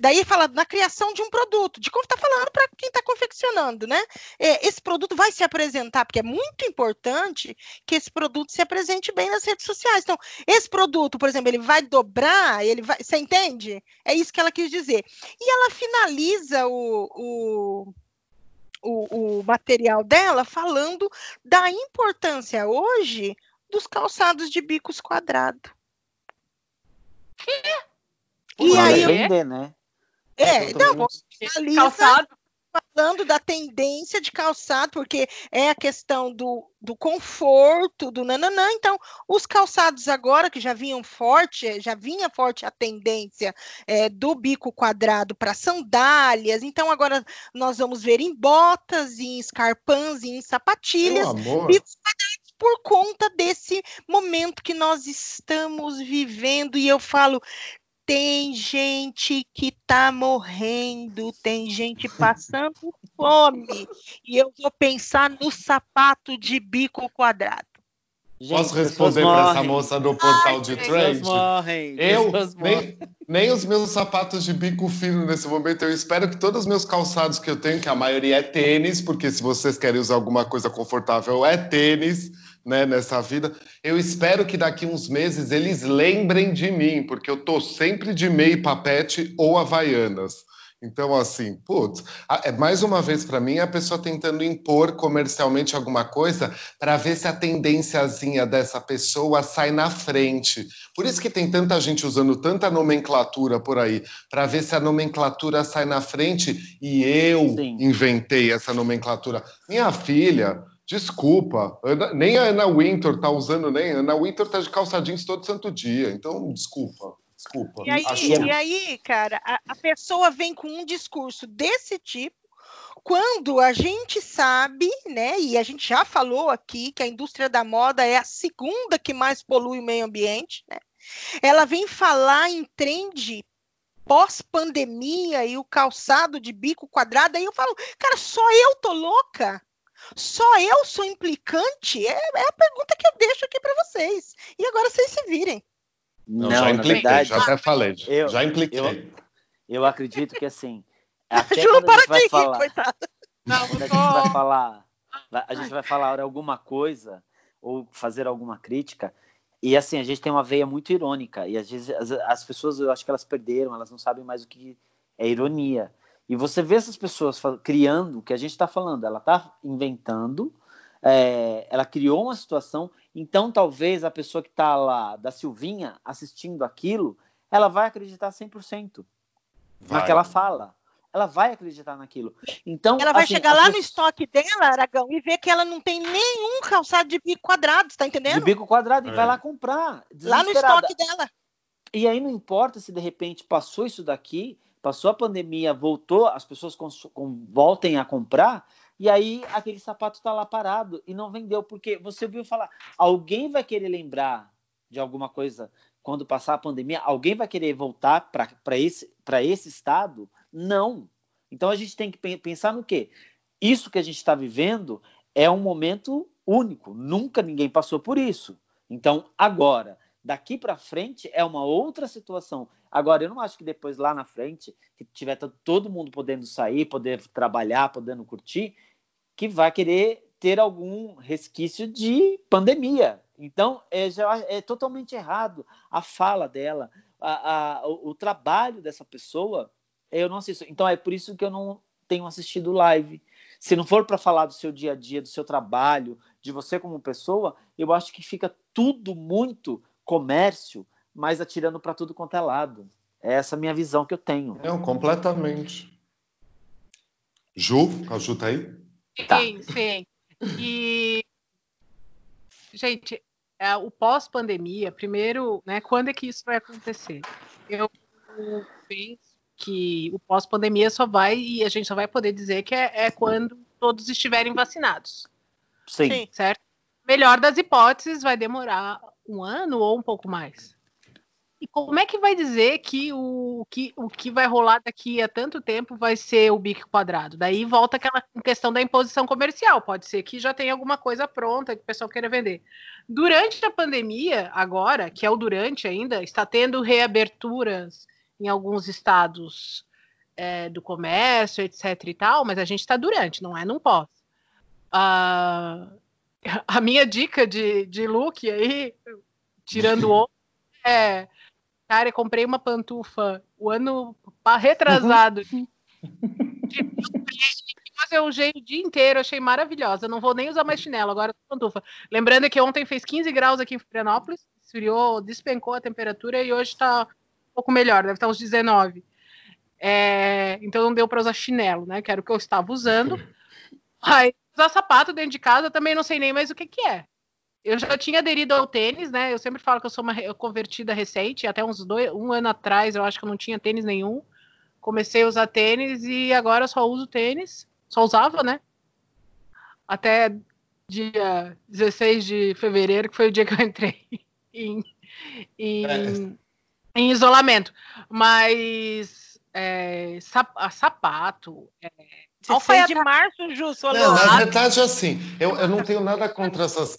daí fala na criação de um produto, de como está falando para quem está confeccionando, né? É, esse produto vai se apresentar, porque é muito importante que esse produto se apresente bem nas redes sociais. Então, esse produto, por exemplo, ele vai dobrar, ele vai. Você entende? É isso que ela quis dizer. E ela finaliza o, o o, o, material dela falando da importância hoje dos calçados de bicos quadrados. E aí, vender, né? É, não, calçado. falando da tendência de calçado, porque é a questão do, do conforto, do nananã. Então, os calçados agora, que já vinham forte, já vinha forte a tendência é, do bico quadrado para sandálias. Então, agora nós vamos ver em botas, em escarpãs, em sapatilhas, bicos quadrados por conta desse momento que nós estamos vivendo. E eu falo, tem gente que tá morrendo, tem gente passando fome. E eu vou pensar no sapato de bico quadrado. Gente, Posso responder para essa moça do portal Ai, de trade? Morrem, eu nem, nem os meus sapatos de bico fino nesse momento. Eu espero que todos os meus calçados que eu tenho, que a maioria é tênis, porque se vocês querem usar alguma coisa confortável, é tênis né, nessa vida. Eu espero que daqui uns meses eles lembrem de mim, porque eu tô sempre de meio papete ou havaianas. Então, assim, putz, é mais uma vez para mim a pessoa tentando impor comercialmente alguma coisa para ver se a tendênciazinha dessa pessoa sai na frente. Por isso que tem tanta gente usando tanta nomenclatura por aí, para ver se a nomenclatura sai na frente e eu Sim. inventei essa nomenclatura. Minha filha, Desculpa, Ana, nem a Ana Winter tá usando, nem a Ana Winter tá de calça jeans todo santo dia, então desculpa. Desculpa. E aí, e aí cara, a, a pessoa vem com um discurso desse tipo, quando a gente sabe, né, e a gente já falou aqui que a indústria da moda é a segunda que mais polui o meio ambiente, né? Ela vem falar em trend pós-pandemia e o calçado de bico quadrado, aí eu falo, cara, só eu tô louca? Só eu sou implicante? É, é a pergunta que eu deixo aqui para vocês. E agora vocês se virem. Não, já impliquei, verdade, já até falei. Eu, já impliquei. Eu, eu acredito que assim. Até Ju, para de rir, falar, coitada. Não, a gente vai falar, a gente vai falar alguma coisa ou fazer alguma crítica. E assim, a gente tem uma veia muito irônica. E às vezes as, as pessoas, eu acho que elas perderam, elas não sabem mais o que é ironia. E você vê essas pessoas criando o que a gente está falando, ela está inventando, é, ela criou uma situação, então talvez a pessoa que está lá, da Silvinha, assistindo aquilo, ela vai acreditar 100% vai. naquela fala. Ela vai acreditar naquilo. Então, ela vai assim, chegar lá pessoa... no estoque dela, Aragão, e ver que ela não tem nenhum calçado de bico quadrado, está entendendo? De bico quadrado, é. e vai lá comprar. Lá no estoque dela. E aí não importa se de repente passou isso daqui, passou a pandemia, voltou, as pessoas voltem a comprar, e aí aquele sapato está lá parado e não vendeu, porque você ouviu falar, alguém vai querer lembrar de alguma coisa quando passar a pandemia? Alguém vai querer voltar para esse, esse estado? Não. Então a gente tem que pensar no quê? Isso que a gente está vivendo é um momento único, nunca ninguém passou por isso. Então, agora, daqui para frente é uma outra situação. Agora, eu não acho que depois lá na frente, que tiver todo mundo podendo sair, poder trabalhar, podendo curtir, que vai querer ter algum resquício de pandemia. Então, é, já, é totalmente errado a fala dela, a, a, o, o, trabalho dessa pessoa. Eu não assisto. Então, é por isso que eu não tenho assistido live. Se não for para falar do seu dia a dia, do seu trabalho, de você como pessoa, eu acho que fica tudo muito comércio, mas atirando para tudo quanto é lado. É essa minha visão que eu tenho. Não, completamente. Ju, a Ju tá? Sim, sim. E, gente, é, o pós-pandemia, primeiro, né, quando é que isso vai acontecer? Eu penso que o pós-pandemia só vai, e a gente só vai poder dizer que é, é quando todos estiverem vacinados. Sim. Certo? Melhor das hipóteses, vai demorar um ano ou um pouco mais. E como é que vai dizer que o que, o que vai rolar daqui a tanto tempo vai ser o bico quadrado? Daí volta aquela questão da imposição comercial. Pode ser que já tenha alguma coisa pronta que o pessoal queira vender. Durante a pandemia, agora, que é o durante ainda, está tendo reaberturas em alguns estados é, do comércio, etc e tal, mas a gente está durante, não é não pós. Uh, a minha dica de, de look aí, tirando o é Cara, eu comprei uma pantufa o ano retrasado. eu usei o dia inteiro, achei maravilhosa. Não vou nem usar mais chinelo, agora pantufa. Lembrando que ontem fez 15 graus aqui em Florianópolis, esfriou, despencou a temperatura e hoje está um pouco melhor, deve estar uns 19. É, então não deu para usar chinelo, né? Que era o que eu estava usando. Aí, usar sapato dentro de casa também não sei nem mais o que, que é eu já tinha aderido ao tênis, né? Eu sempre falo que eu sou uma convertida recente, até uns dois, um ano atrás eu acho que eu não tinha tênis nenhum. Comecei a usar tênis e agora eu só uso tênis. Só usava, né? Até dia 16 de fevereiro, que foi o dia que eu entrei em, em, é. em isolamento. Mas é, sapato, é, 16 de março, Ju, não, Na verdade, assim, eu, eu não tenho nada contra essas.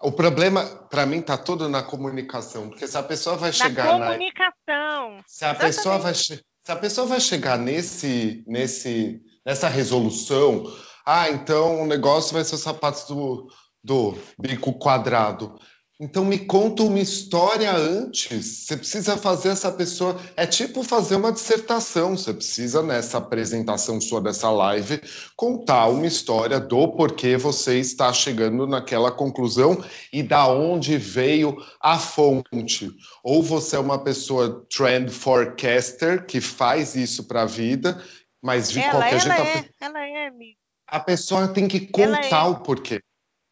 o problema, para mim, está todo na comunicação, porque se a pessoa vai chegar na comunicação. Na, se a pessoa vai se a pessoa vai chegar nesse, nesse, nessa resolução, ah, então o negócio vai ser os sapatos do, do bico quadrado. Então me conta uma história antes. Você precisa fazer essa pessoa. É tipo fazer uma dissertação. Você precisa, nessa apresentação sua dessa live, contar uma história do porquê você está chegando naquela conclusão e da onde veio a fonte. Ou você é uma pessoa trend forecaster que faz isso para a vida, mas de ela, qualquer ela jeito. É, a... Ela é, amiga. A pessoa tem que contar é. o porquê.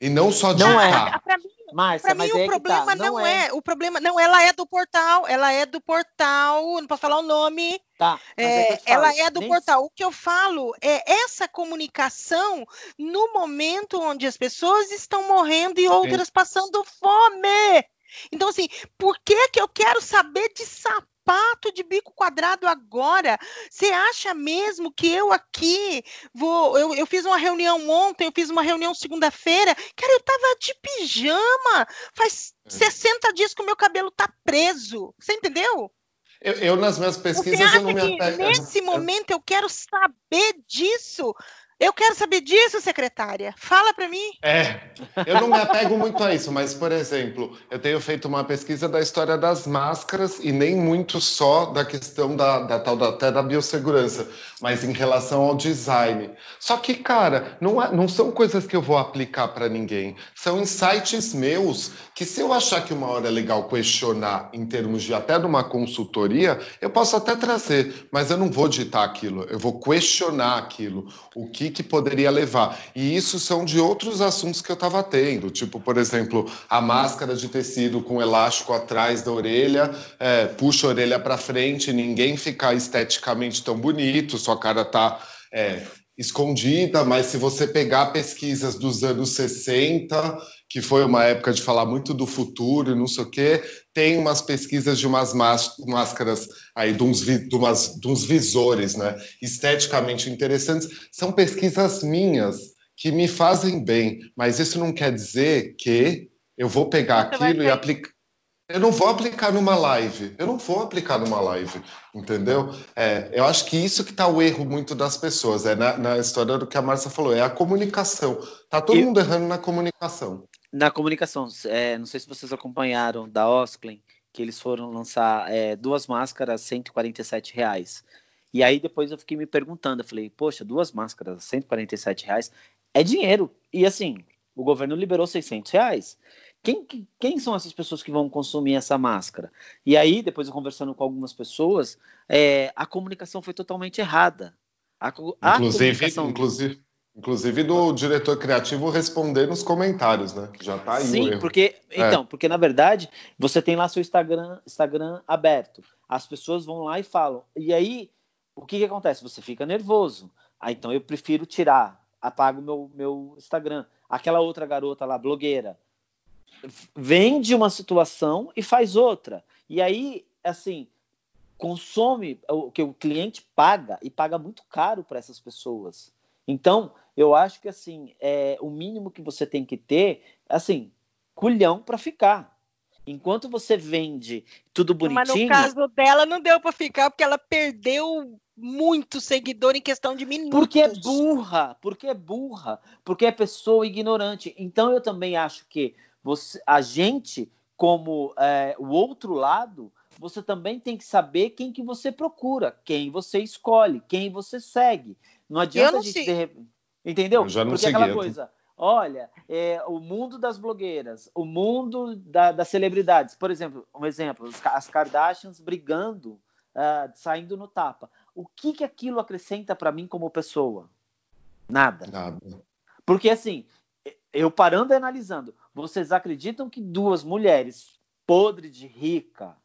E não só ditar. Não é. Pra mim, Márcia, para mim o problema tá. não, não é. é. o problema não, ela é do portal, ela é do portal, não posso falar o nome. Tá. É, é ela é do Nem... portal. O que eu falo é essa comunicação no momento onde as pessoas estão morrendo e outras passando fome. Então, assim, por que, que eu quero saber de sapato? Sapato de bico quadrado agora. Você acha mesmo que eu aqui vou. Eu, eu fiz uma reunião ontem, eu fiz uma reunião segunda-feira. Cara, eu tava de pijama. Faz 60 é. dias que o meu cabelo tá preso. Você entendeu? Eu, eu, nas minhas pesquisas eu não me apego. Nesse momento eu quero saber disso. Eu quero saber disso, secretária. Fala para mim. É, eu não me apego muito a isso, mas, por exemplo, eu tenho feito uma pesquisa da história das máscaras e nem muito só da questão da, da tal da, até da biossegurança, mas em relação ao design. Só que, cara, não, é, não são coisas que eu vou aplicar para ninguém. São insights meus que, se eu achar que uma hora é legal questionar em termos de até de uma consultoria, eu posso até trazer, mas eu não vou ditar aquilo, eu vou questionar aquilo. O que que poderia levar. E isso são de outros assuntos que eu estava tendo, tipo, por exemplo, a máscara de tecido com elástico atrás da orelha, é, puxa a orelha para frente, ninguém fica esteticamente tão bonito, sua cara tá é, escondida, mas se você pegar pesquisas dos anos 60 que foi uma época de falar muito do futuro e não sei o quê, tem umas pesquisas de umas máscaras aí, de uns, de, umas, de uns visores, né? Esteticamente interessantes. São pesquisas minhas que me fazem bem, mas isso não quer dizer que eu vou pegar Você aquilo e aplicar. Eu não vou aplicar numa live. Eu não vou aplicar numa live, entendeu? É, eu acho que isso que está o erro muito das pessoas. É na, na, história do que a Marcia falou, é a comunicação. Tá todo eu... mundo errando na comunicação. Na comunicação, é, não sei se vocês acompanharam da Osklin, que eles foram lançar é, duas máscaras 147 reais. E aí depois eu fiquei me perguntando, eu falei, poxa, duas máscaras 147 reais é dinheiro. E assim, o governo liberou 600 reais. Quem, quem são essas pessoas que vão consumir essa máscara? E aí, depois eu conversando com algumas pessoas, é, a comunicação foi totalmente errada. A, a inclusive, comunicação... inclusive, inclusive do diretor criativo responder nos comentários, né? Já está aí. Sim, porque é. então, porque na verdade você tem lá seu Instagram, Instagram aberto. As pessoas vão lá e falam. E aí, o que, que acontece? Você fica nervoso. Ah, então eu prefiro tirar, apago meu meu Instagram. Aquela outra garota lá, blogueira, vende uma situação e faz outra. E aí, assim, consome o que o cliente paga e paga muito caro para essas pessoas. Então, eu acho que assim, é o mínimo que você tem que ter, assim, culhão para ficar. Enquanto você vende tudo bonitinho. Mas no caso dela não deu para ficar porque ela perdeu muito seguidor em questão de minutos. Porque é burra, porque é burra, porque é pessoa ignorante. Então eu também acho que você, a gente, como é, o outro lado, você também tem que saber quem que você procura, quem você escolhe, quem você segue. Não adianta não a gente ter... entendeu? Eu já não Porque segui, aquela coisa, olha, é, o mundo das blogueiras, o mundo da, das celebridades, por exemplo, um exemplo, as Kardashians brigando, uh, saindo no tapa. O que que aquilo acrescenta para mim como pessoa? Nada. Nada. Porque assim, eu parando e analisando, vocês acreditam que duas mulheres podres de rica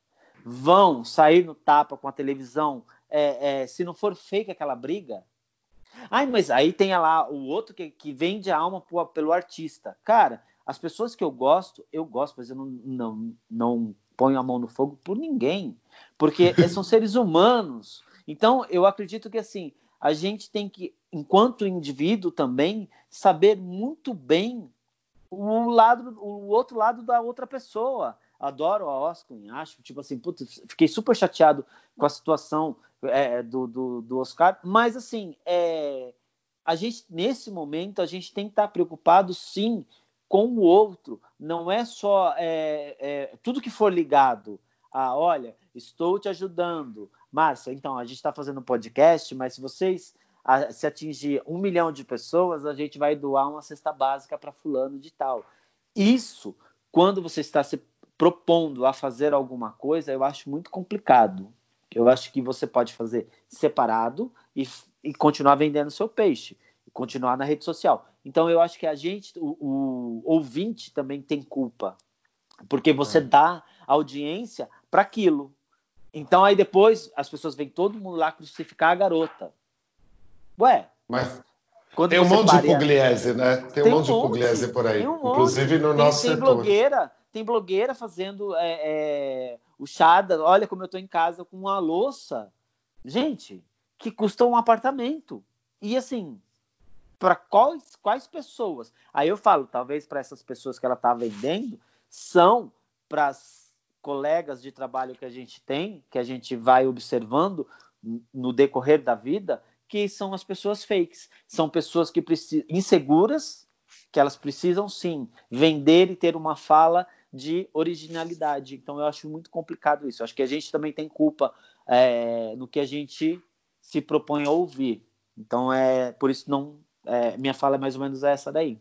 vão sair no tapa com a televisão é, é, se não for fake aquela briga? Ai, mas aí tem lá o outro que, que vende a alma pro, pelo artista. Cara, as pessoas que eu gosto, eu gosto, mas eu não, não, não ponho a mão no fogo por ninguém. Porque são seres humanos. Então, eu acredito que assim, a gente tem que, enquanto indivíduo também, saber muito bem o lado, o outro lado da outra pessoa. Adoro a Oscar, acho, tipo assim, putz, fiquei super chateado com a situação é, do, do, do, Oscar, mas assim, é, a gente, nesse momento, a gente tem que estar preocupado sim com o outro, não é só é, é tudo que for ligado a, olha, estou te ajudando, Márcia, então, a gente está fazendo um podcast, mas se vocês a, se atingir um milhão de pessoas, a gente vai doar uma cesta básica para fulano de tal. Isso, quando você está se propondo a fazer alguma coisa, eu acho muito complicado. Eu acho que você pode fazer separado e, e continuar vendendo seu peixe, e continuar na rede social. Então, eu acho que a gente, o, o ouvinte também tem culpa, porque você é. dá audiência para aquilo. Então aí depois as pessoas vêm todo mundo lá crucificar a garota. Ué. Mas tem um monte de pugliese, né? Tem, tem um monte de pugliese por aí. Um Inclusive no tem, nosso tem setor. Blogueira, tem blogueira fazendo é, é, o chada. Olha como eu estou em casa com uma louça. Gente, que custa um apartamento. E assim, para quais, quais pessoas? Aí eu falo, talvez para essas pessoas que ela está vendendo, são para as colegas de trabalho que a gente tem, que a gente vai observando no decorrer da vida, que são as pessoas fakes. São pessoas que precisam inseguras, que elas precisam sim vender e ter uma fala de originalidade. Então eu acho muito complicado isso. Eu acho que a gente também tem culpa é, no que a gente se propõe a ouvir. Então é por isso não é, minha fala é mais ou menos essa daí.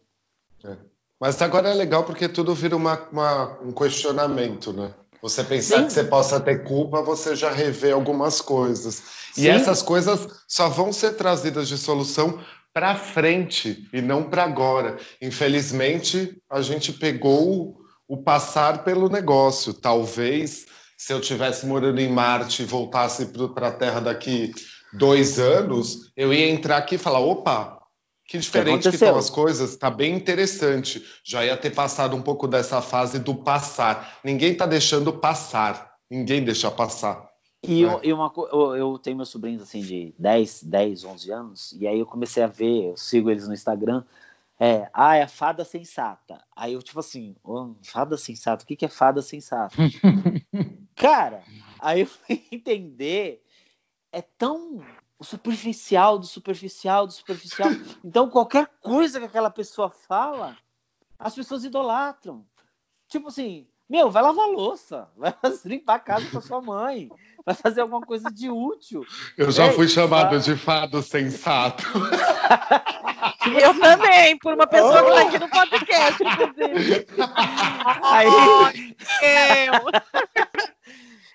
É. Mas agora é legal porque tudo vira uma, uma, um questionamento, né? Você pensar Sim. que você possa ter culpa, você já revê algumas coisas. Sim. E essas coisas só vão ser trazidas de solução para frente e não para agora. Infelizmente, a gente pegou o passar pelo negócio. Talvez, se eu tivesse morando em Marte e voltasse para a Terra daqui dois anos, eu ia entrar aqui e falar: opa, Que diferente que estão as coisas, tá bem interessante. Já ia ter passado um pouco dessa fase do passar. Ninguém tá deixando passar. Ninguém deixa passar. E, eu, e uma, eu, eu, tenho meus sobrinhos assim de 10, 10, 11 anos, e aí eu comecei a ver, eu sigo eles no Instagram, é, ah, é a fada sensata. Aí eu, tipo assim, oh, fada sensata, o que, que é fada sensata? Cara, aí eu fui entender, é tão superficial do superficial do superficial. Então, qualquer coisa que aquela pessoa fala, as pessoas idolatram. Tipo assim, meu, vai lavar louça, vai limpar a casa com a sua mãe, vai fazer alguma coisa de útil. Eu já Ei, fui chamado de fado sensato. Eu também, por uma pessoa oh. que está aqui no podcast, inclusive. Aí, eu.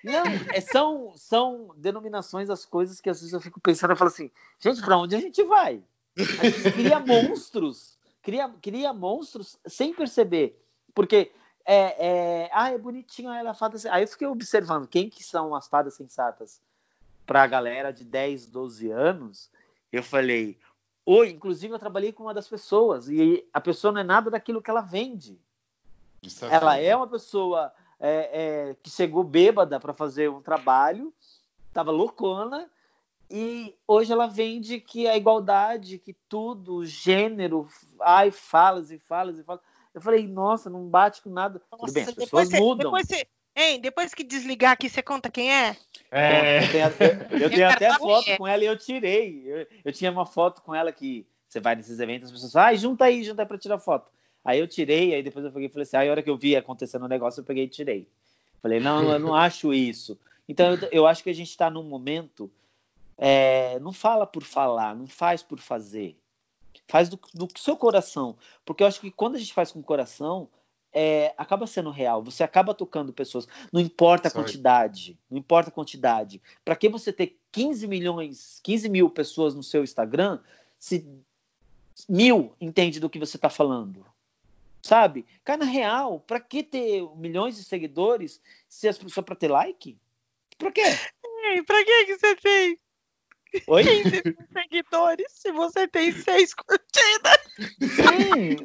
Não, é, são, são denominações das coisas que às vezes eu fico pensando e falo assim, gente, para onde a gente vai? A gente cria monstros, cria, cria monstros sem perceber. Porque é, é, ah, é bonitinho, ela é fada. Aí eu fiquei observando quem que são as fadas sensatas para a galera de 10, 12 anos. Eu falei, oi, inclusive eu trabalhei com uma das pessoas e a pessoa não é nada daquilo que ela vende. É ela é uma pessoa é, é, que chegou bêbada para fazer um trabalho, estava loucona, e hoje ela vende que a igualdade, que tudo, gênero, ai, falas e falas e falas. Eu falei, nossa, não bate com nada. Nossa, Tudo bem, as pessoas você, mudam. Depois, você, hein, depois que desligar aqui, você conta quem é? É. Eu tenho, eu, eu tenho até foto com ela e eu tirei. Eu, eu, tinha uma foto com ela que você vai nesses eventos, as pessoas falam, ah, junta aí, junta aí pra tirar foto. Aí eu tirei, aí depois eu peguei e falei assim, aí a hora que eu vi acontecendo o um negócio, eu peguei e tirei. Falei, não, eu não acho isso. Então eu, eu acho que a gente está num momento. É, não fala por falar, não faz por fazer. Faz do, do seu coração. Porque eu acho que quando a gente faz com o coração, é, acaba sendo real. Você acaba tocando pessoas. Não importa a Sorry. quantidade. Não importa a quantidade. Para que você ter 15 milhões, 15 mil pessoas no seu Instagram, se mil entende do que você está falando? Sabe? Cai na real. Para que ter milhões de seguidores se as pessoas para ter like? Para quê? Para que que você fez? Oi? 15 seguidores se você tem seis curtidas. Sim.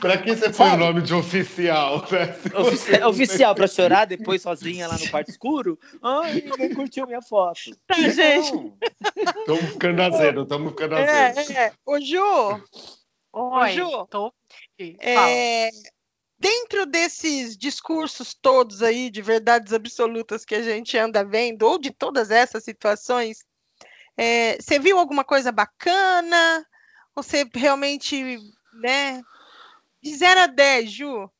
pra que você foi o nome de oficial? Né? Ofici oficial, pra chorar depois sozinha lá no quarto escuro? Ai, ninguém curtiu minha foto. Tá, gente. Estamos ficando azedo, estamos ficando azedo. É, é. Ô, Ju. Oi, Ô, Ju. Tô... É, dentro desses discursos todos aí de verdades absolutas que a gente anda vendo, ou de todas essas situações, é, você viu alguma coisa bacana? Você realmente, né? De 0 a 10, Ju.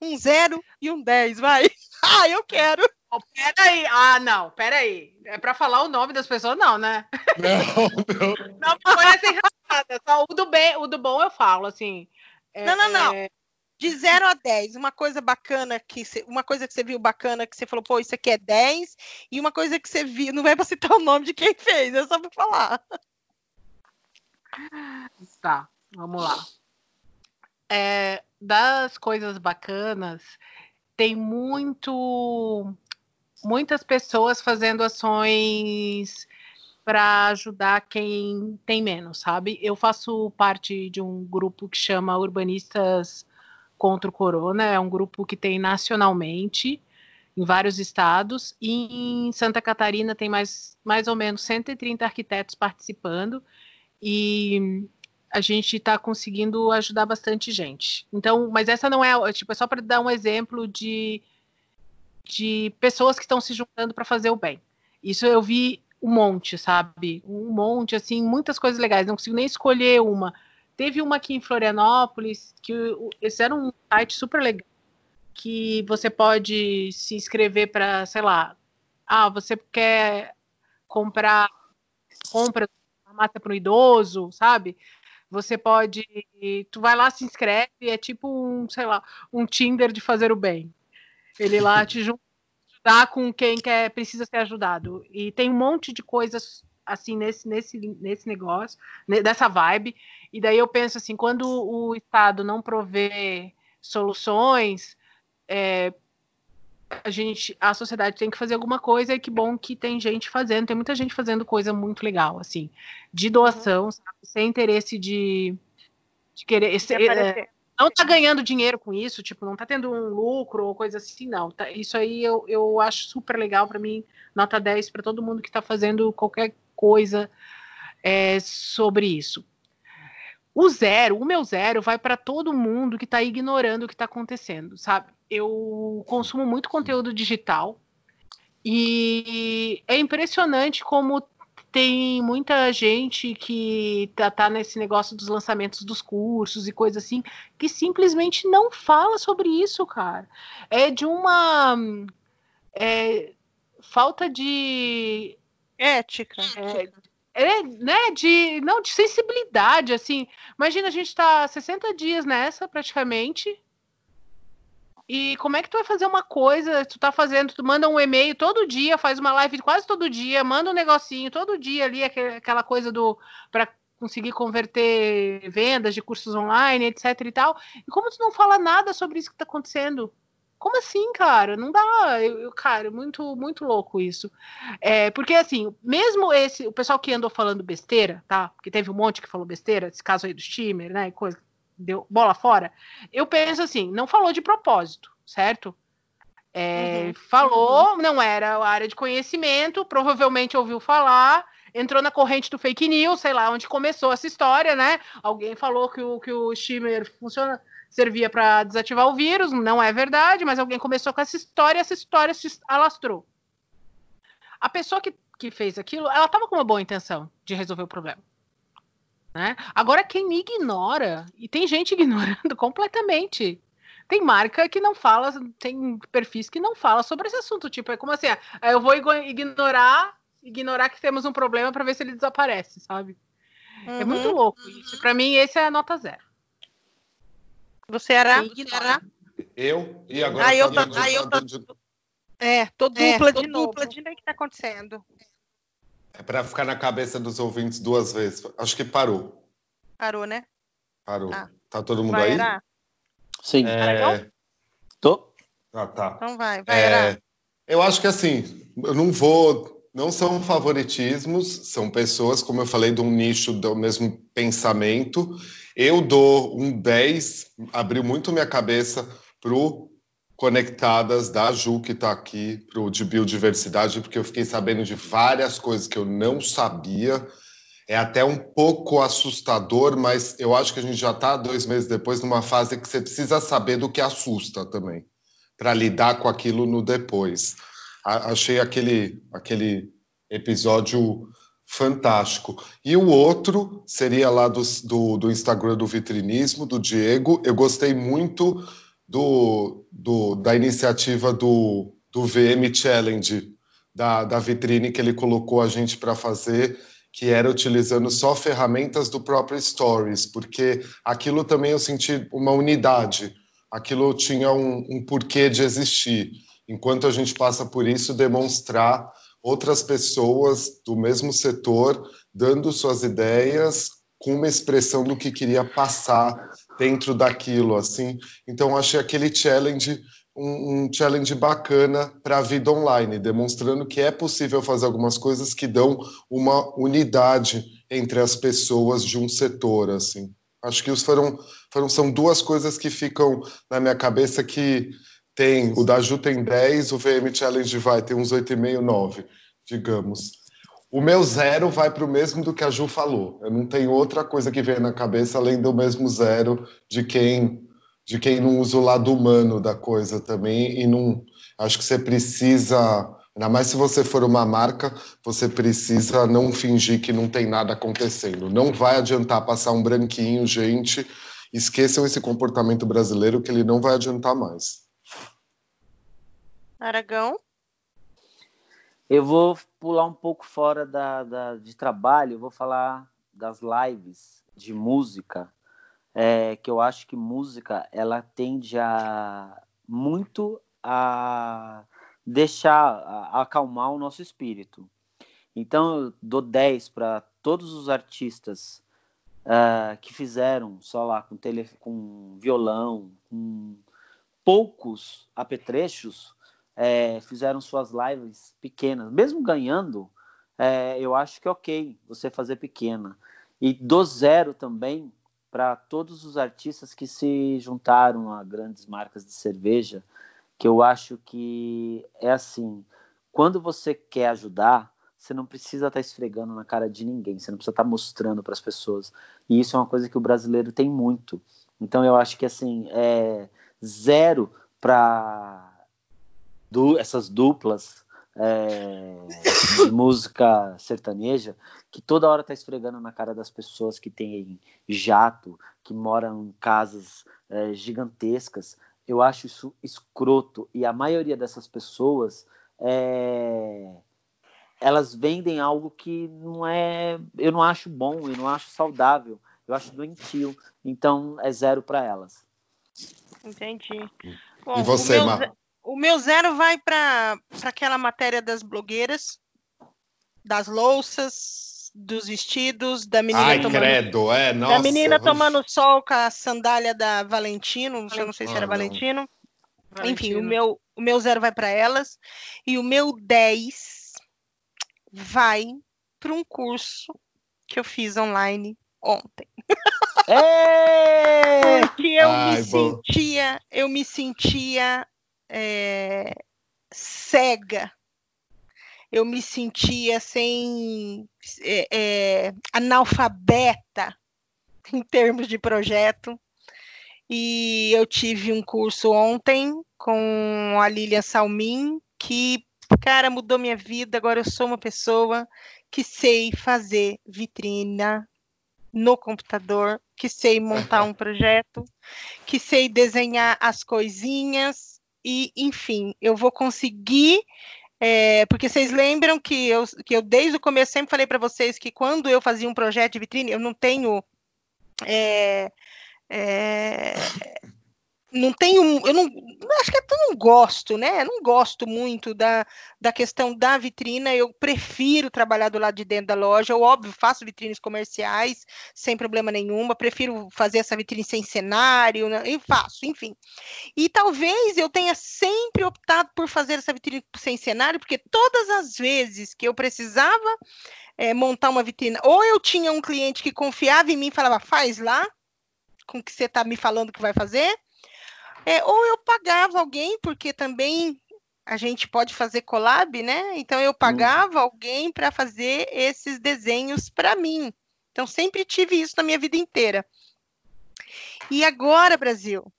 Um 0 e um 10, vai. Ah, eu quero. Oh, peraí. Ah, não, peraí. É para falar o nome das pessoas, não, né? Não, não. Não, não é assim, só o do, bem, o do bom eu falo, assim. É, não, não, não. É, de 0 a 10, uma coisa bacana que você, uma coisa que você viu bacana que você falou, pô, isso aqui é 10, e uma coisa que você viu, não vai para citar o nome de quem fez, é só para falar. Tá, vamos lá. É, das coisas bacanas, tem muito muitas pessoas fazendo ações para ajudar quem tem menos, sabe? Eu faço parte de um grupo que chama Urbanistas contra o corona. É um grupo que tem nacionalmente em vários estados e em Santa Catarina tem mais, mais ou menos 130 arquitetos participando e a gente está conseguindo ajudar bastante gente. Então, mas essa não é, tipo, é só para dar um exemplo de, de pessoas que estão se juntando para fazer o bem. Isso eu vi um monte, sabe? Um monte, assim, muitas coisas legais. Não consigo nem escolher uma. Teve uma aqui em Florianópolis, que esse era um site super legal, que você pode se inscrever para, sei lá, ah, você quer comprar compra farmácia para o idoso, sabe? Você pode, tu vai lá, se inscreve, é tipo um, sei lá, um Tinder de fazer o bem. Ele lá te junta ajudar com quem quer precisa ser ajudado. E tem um monte de coisas assim nesse, nesse, nesse negócio, dessa vibe. E daí eu penso assim, quando o Estado não provê soluções, é, a gente, a sociedade tem que fazer alguma coisa e que bom que tem gente fazendo, tem muita gente fazendo coisa muito legal, assim, de doação, uhum. sabe, sem interesse de, De querer. Esse, é, não tá ganhando dinheiro com isso, tipo, não tá tendo um lucro ou coisa assim, não. Tá, isso aí eu, eu acho super legal para mim, nota 10 para todo mundo que tá fazendo qualquer coisa é, sobre isso. O zero, o meu zero, vai para todo mundo que está ignorando o que está acontecendo, sabe? Eu consumo muito conteúdo digital e é impressionante como tem muita gente que tá, tá, nesse negócio dos lançamentos dos cursos e coisa assim, que simplesmente não fala sobre isso, cara. É de uma é, falta de ética. É, é, né, de, não, de sensibilidade, assim. Imagina, a gente está 60 dias nessa, praticamente, e como é que tu vai fazer uma coisa, tu tá fazendo, tu manda um e-mail todo dia, faz uma live quase todo dia, manda um negocinho todo dia ali, aquela coisa do para conseguir converter vendas de cursos online, etc e tal. E como tu não fala nada sobre isso que tá acontecendo? Como assim, cara? Não dá, eu, eu, cara, muito muito louco isso. É, porque assim, mesmo esse, o pessoal que andou falando besteira, tá? Porque teve um monte que falou besteira, esse caso aí do Steamer, né, coisa, deu bola fora. Eu penso assim, não falou de propósito, certo? É, uhum. Falou, não era a área de conhecimento, provavelmente ouviu falar, entrou na corrente do fake news, sei lá onde começou essa história, né? Alguém falou que o, que o Steamer funciona servia para desativar o vírus, não é verdade, mas alguém começou com essa história, essa história se alastrou. A pessoa que, que fez aquilo, ela estava com uma boa intenção de resolver o problema. Né? Agora, quem ignora, e tem gente ignorando completamente. Tem marca que não fala, tem perfis que não fala sobre esse assunto. Tipo, é como assim, ah, eu vou ignorar, ignorar que temos um problema para ver se ele desaparece, sabe? Uhum, é muito uhum. louco uhum. Para mim, esse é a nota zero. Você era? Era? Eu? E agora aí eu, tô, aí eu tô, de... É, tô dupla é, tô de novo. dupla de o que tá acontecendo. É para ficar na cabeça dos ouvintes duas vezes. Acho que parou. Parou, né? Parou. Ah. Tá todo mundo vai, aí? Era? Sim. É... Tô? Ah, tá. Então vai, vai, é... Eu acho que assim, eu não vou não são favoritismos, são pessoas, como eu falei, de um nicho do mesmo pensamento. Eu dou um 10, abriu muito minha cabeça para o Conectadas da Ju, que está aqui, para o de biodiversidade, porque eu fiquei sabendo de várias coisas que eu não sabia. É até um pouco assustador, mas eu acho que a gente já está, dois meses depois, numa fase que você precisa saber do que assusta também, para lidar com aquilo no depois achei aquele, aquele episódio fantástico. E o outro seria lá do, do, do, Instagram do Vitrinismo, do Diego. Eu gostei muito do, do da iniciativa do, do VM Challenge, da, da vitrine que ele colocou a gente para fazer, que era utilizando só ferramentas do próprio Stories, porque aquilo também eu senti uma unidade, aquilo tinha um, um porquê de existir enquanto a gente passa por isso, demonstrar outras pessoas do mesmo setor dando suas ideias com uma expressão do que queria passar dentro daquilo, assim. Então achei aquele challenge um, um challenge bacana para a vida online, demonstrando que é possível fazer algumas coisas que dão uma unidade entre as pessoas de um setor, assim. Acho que os foram, foram são duas coisas que ficam na minha cabeça que tem, o da Ju tem 10, o VM Challenge vai ter uns 8,5, 9, digamos. O meu zero vai para o mesmo do que a Ju falou. Eu não tenho outra coisa que vem na cabeça além do mesmo zero de quem de quem não usa o lado humano da coisa também e não acho que você precisa ainda mais se você for uma marca você precisa não fingir que não tem nada acontecendo não vai adiantar passar um branquinho gente esqueçam esse comportamento brasileiro que ele não vai adiantar mais Aragão? Eu vou pular um pouco fora da, da de trabalho, vou falar das lives de música, é, que eu acho que música ela tende a muito a deixar, a, a acalmar o nosso espírito. Então eu dou 10 para todos os artistas uh, que fizeram só lá com, tele, com violão, com poucos apetrechos, é, fizeram suas lives pequenas, mesmo ganhando, é, eu acho que é ok você fazer pequena. E do zero também, para todos os artistas que se juntaram a grandes marcas de cerveja, que eu acho que é assim, quando você quer ajudar, você não precisa estar tá esfregando na cara de ninguém, você não precisa estar tá mostrando para as pessoas. E isso é uma coisa que o brasileiro tem muito. Então eu acho que assim, é zero para du essas duplas é, de música sertaneja que toda hora tá esfregando na cara das pessoas que têm jato, que moram em casas é, gigantescas. Eu acho isso escroto e a maioria dessas pessoas é, elas vendem algo que não é, eu não acho bom, eu não acho saudável, eu acho doentio. Então é zero para elas. Entendi. Bom, e você, meu, o meu zero vai para aquela matéria das blogueiras, das louças, dos vestidos, da menina Ai, tomando, credo, é, nossa. da menina tomando sol com a sandália da Valentino, eu não sei se era ah, Valentino. Valentino. Enfim, o meu, o meu zero vai para elas e o meu 10 vai para um curso que eu fiz online ontem. Porque eu Ai, me bom. sentia, eu me sentia é, cega. Eu me sentia sem é, é, analfabeta em termos de projeto. E eu tive um curso ontem com a Lilian Salmin, que, cara, mudou minha vida. Agora eu sou uma pessoa que sei fazer vitrina no computador, que sei montar um projeto, que sei desenhar as coisinhas e, enfim, eu vou conseguir. É, porque vocês lembram que eu, que eu desde o começo sempre falei para vocês que quando eu fazia um projeto de vitrine, eu não tenho é, é, não tenho, eu não, acho que eu não gosto, né? Eu não gosto muito da, da questão da vitrina. Eu prefiro trabalhar do lado de dentro da loja. Eu, óbvio, faço vitrines comerciais sem problema nenhuma. Prefiro fazer essa vitrine sem cenário, né? e faço, enfim. E talvez eu tenha sempre optado por fazer essa vitrine sem cenário, porque todas as vezes que eu precisava é, montar uma vitrine, ou eu tinha um cliente que confiava em mim e falava, faz lá, com o que você está me falando que vai fazer é, ou eu pagava alguém, porque também a gente pode fazer collab, né? Então eu pagava alguém para fazer esses desenhos para mim. Então sempre tive isso na minha vida inteira. E agora, Brasil,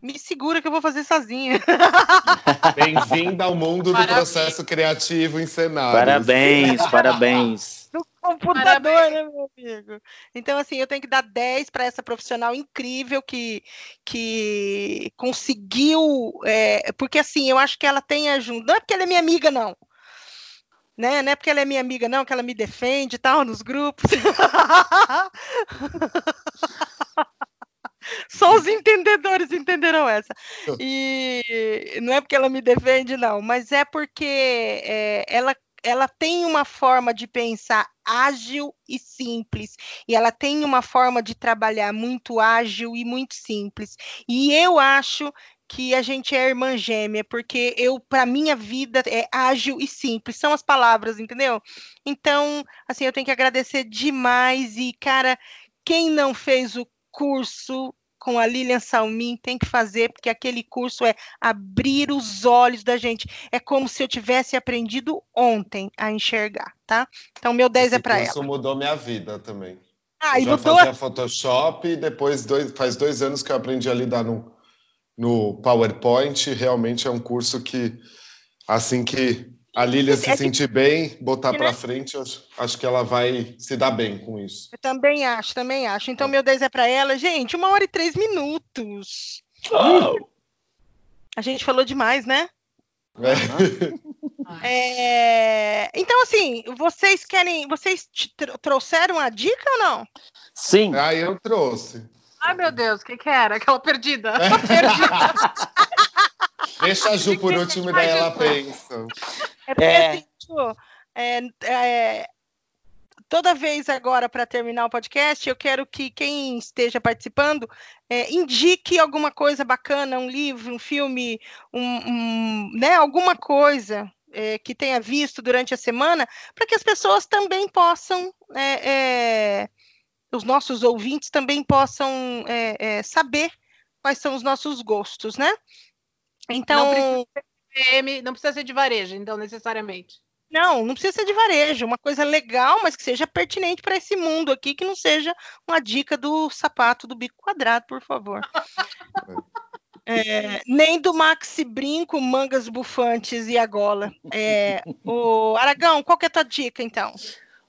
me segura que eu vou fazer sozinha. Bem-vinda ao mundo parabéns. do processo criativo em cenário. Parabéns, parabéns no computador, Parabéns. né, meu amigo? Então, assim, eu tenho que dar 10 para essa profissional incrível que, que conseguiu. É, porque, assim, eu acho que ela tem ajuda. Não é porque ela é minha amiga, não. Né? Não é porque ela é minha amiga, não, que ela me defende e tal, nos grupos. Só os entendedores entenderão essa. E não é porque ela me defende, não, mas é porque é, ela ela tem uma forma de pensar ágil e simples, e ela tem uma forma de trabalhar muito ágil e muito simples. E eu acho que a gente é irmã gêmea, porque eu, para minha vida, é ágil e simples, são as palavras, entendeu? Então, assim, eu tenho que agradecer demais, e, cara, quem não fez o curso com a Lilian Salmin tem que fazer, porque aquele curso é abrir os olhos da gente. É como se eu tivesse aprendido ontem a enxergar, tá? Então, meu 10 Esse é para ela. Isso mudou minha vida também. Ah, eu já mudou... fazia Photoshop e depois dois, faz dois anos que eu aprendi a lidar no, no PowerPoint. Realmente é um curso que, assim que a Lília se é sentir bem, botar para frente, acho que ela vai se dar bem com isso. Eu também acho, também acho. Então, meu 10 é para ela. Gente, uma hora e três minutos. Oh. A gente falou demais, né? É. é... Então, assim, vocês querem. Vocês trouxeram a dica ou não? Sim. Ah, eu trouxe. Ai, meu Deus, o que, que era? Aquela perdida. perdida. Deixa a Ju por último e daí ela pensa. É porque, é. Assim, tipo, é, é, toda vez agora, para terminar o podcast, eu quero que quem esteja participando é, indique alguma coisa bacana, um livro, um filme, um, um né, alguma coisa é, que tenha visto durante a semana, para que as pessoas também possam é, é, os nossos ouvintes também possam é, é, saber quais são os nossos gostos, né? Então. Não precisa, ser, não precisa ser de varejo, então, necessariamente. Não, não precisa ser de varejo, uma coisa legal, mas que seja pertinente para esse mundo aqui, que não seja uma dica do sapato do bico quadrado, por favor. É, nem do maxi brinco, mangas bufantes e a gola. É, o Aragão, qual que é a tua dica, então?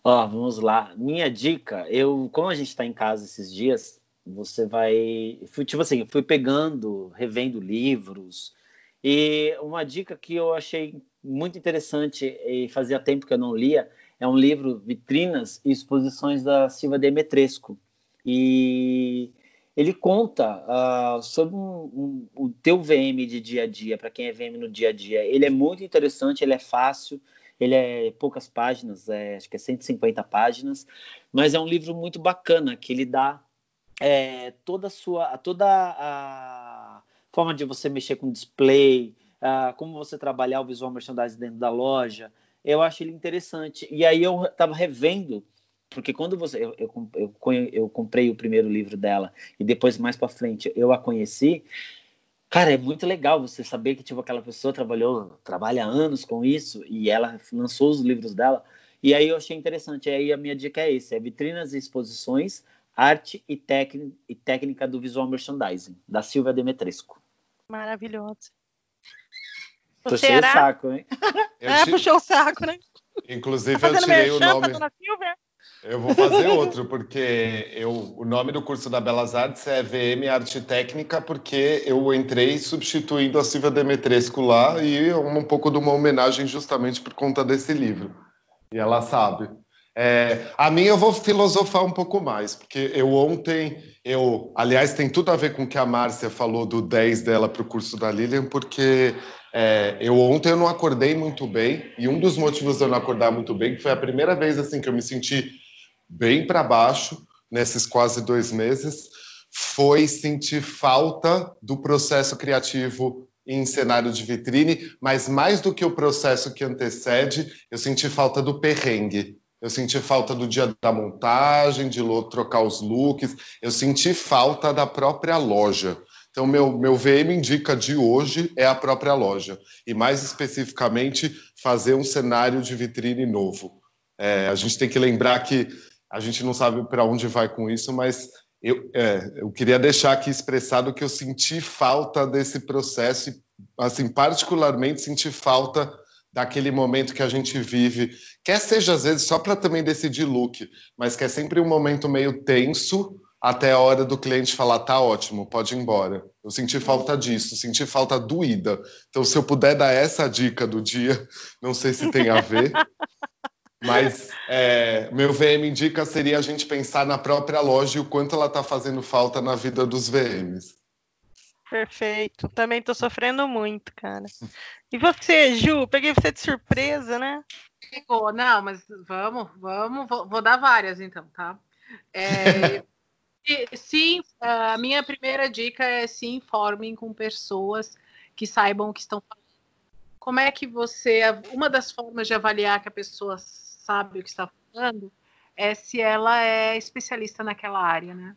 Ó, vamos lá. Minha dica, eu, como a gente está em casa esses dias, você vai, fui, tipo assim, fui pegando, revendo livros, e uma dica que eu achei muito interessante e fazia tempo que eu não lia é um livro Vitrinas e Exposições da Silva Demetresco. E ele conta uh, sobre um, um, o teu VM de dia a dia, para quem é VM no dia a dia. Ele é muito interessante, ele é fácil, ele é poucas páginas, é, acho que é 150 páginas, mas é um livro muito bacana, que ele dá é, toda a sua, toda a forma de você mexer com display, uh, como você trabalhar o visual merchandising dentro da loja. Eu acho ele interessante. E aí eu estava revendo porque quando você eu, eu, eu, comprei o primeiro livro dela e depois mais para frente eu a conheci cara é muito legal você saber que tipo aquela pessoa trabalhou trabalha anos com isso e ela lançou os livros dela e aí eu achei interessante e aí a minha dica é esse é vitrinas e exposições arte e, e técnica do visual merchandising da Silvia Demetresco maravilhoso Puxei o saco, hein? é, te... puxou o saco, né? Inclusive, tá eu tirei o nome. Eu vou fazer outro, porque eu, o nome do curso da Belas Artes é VM Arte Técnica, porque eu entrei substituindo a Silvia Demetresco lá e é um pouco de uma homenagem justamente por conta desse livro. E ela sabe. É, a minha eu vou filosofar um pouco mais, porque eu ontem, eu, aliás, tem tudo a ver com o que a Márcia falou do 10 dela para o curso da Lilian, porque é, eu ontem eu não acordei muito bem, e um dos motivos de eu não acordar muito bem foi a primeira vez assim que eu me senti bem para baixo nesses quase dois meses foi sentir falta do processo criativo em cenário de vitrine, mas mais do que o processo que antecede, eu senti falta do perrengue. Eu senti falta do dia da montagem, de trocar os looks. Eu senti falta da própria loja. Então, meu, meu VM indica de hoje é a própria loja. E mais especificamente, fazer um cenário de vitrine novo. É, a gente tem que lembrar que a gente não sabe para onde vai com isso, mas eu, é, eu queria deixar aqui expressado que eu senti falta desse processo, e, assim, particularmente senti falta daquele momento que a gente vive, quer seja às vezes só para também decidir look, mas que é sempre um momento meio tenso até a hora do cliente falar tá ótimo, pode ir embora. Eu senti falta disso, senti falta doída. Então, se eu puder dar essa dica do dia, não sei se tem a ver, Mas é, meu VM indica seria a gente pensar na própria loja e o quanto ela está fazendo falta na vida dos VMs. Perfeito. Também estou sofrendo muito, cara. E você, Ju? Peguei você de surpresa, né? Pegou, não, mas vamos, vamos, vou, vou dar várias então, tá? É, sim, a minha primeira dica é se informem com pessoas que saibam o que estão fazendo. Como é que você. Uma das formas de avaliar que a pessoa sabe o que está falando é se ela é especialista naquela área, né?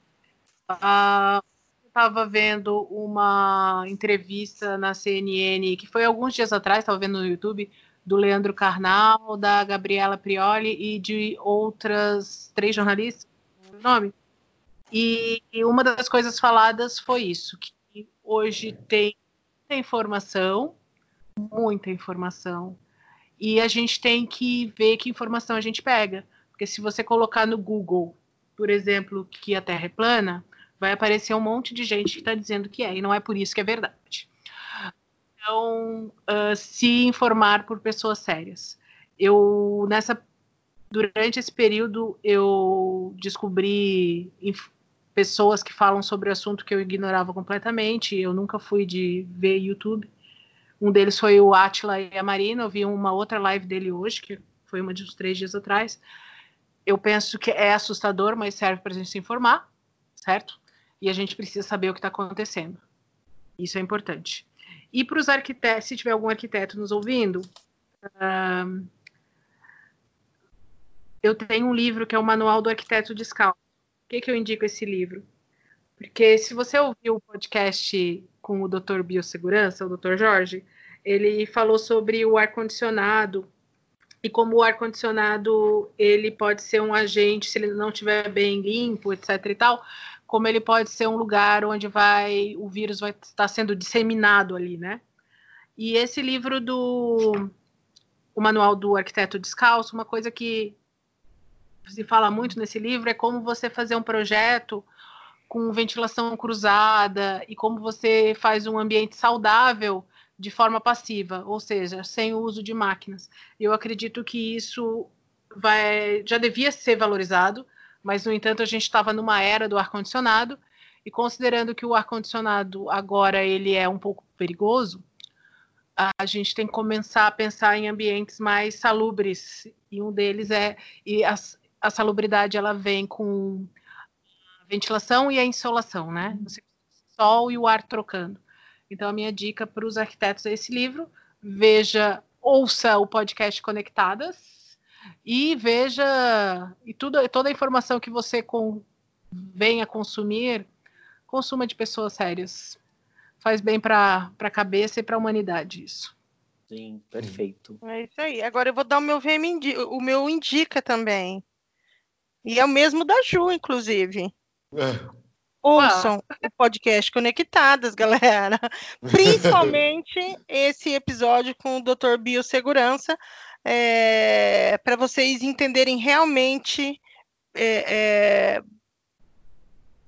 Uh, eu estava vendo uma entrevista na CNN, que foi alguns dias atrás, estava vendo no YouTube, do Leandro Carnal, da Gabriela Prioli e de outras três jornalistas, o nome. E, e uma das coisas faladas foi isso, que hoje tem muita informação, muita informação, e a gente tem que ver que informação a gente pega. Porque se você colocar no Google, por exemplo, que a Terra é plana, vai aparecer um monte de gente que está dizendo que é, e não é por isso que é verdade. Então, uh, se informar por pessoas sérias. Eu, nessa, durante esse período, eu descobri pessoas que falam sobre o assunto que eu ignorava completamente. Eu nunca fui de ver YouTube. Um deles foi o Atila e a Marina. Eu vi uma outra live dele hoje, que foi uma de uns três dias atrás. Eu penso que é assustador, mas serve para a gente se informar, certo? E a gente precisa saber o que está acontecendo. Isso é importante. E para os arquitetos, se tiver algum arquiteto nos ouvindo, eu tenho um livro que é o Manual do Arquiteto Descalço. que, que eu indico esse livro? Porque se você ouviu o podcast com o Dr. Biossegurança, o Dr. Jorge, ele falou sobre o ar-condicionado e como o ar-condicionado ele pode ser um agente, se ele não estiver bem limpo, etc e tal, como ele pode ser um lugar onde vai o vírus vai estar sendo disseminado ali, né? E esse livro do o manual do arquiteto descalço, uma coisa que se fala muito nesse livro é como você fazer um projeto com ventilação cruzada e como você faz um ambiente saudável de forma passiva, ou seja, sem o uso de máquinas. Eu acredito que isso vai, já devia ser valorizado, mas no entanto a gente estava numa era do ar condicionado e considerando que o ar condicionado agora ele é um pouco perigoso, a gente tem que começar a pensar em ambientes mais salubres e um deles é e a, a salubridade ela vem com a ventilação e a insolação, né? O sol e o ar trocando. Então, a minha dica para os arquitetos é esse livro. Veja, ouça o podcast Conectadas e veja e tudo, toda a informação que você com, venha consumir, consuma de pessoas sérias. Faz bem para a cabeça e para a humanidade isso. Sim, perfeito. É isso aí. Agora eu vou dar o meu VM, o meu indica também. E é o mesmo da Ju, inclusive. É. Ouçam ah. o podcast Conectadas, galera. Principalmente esse episódio com o Dr. Biossegurança, é, para vocês entenderem realmente é, é,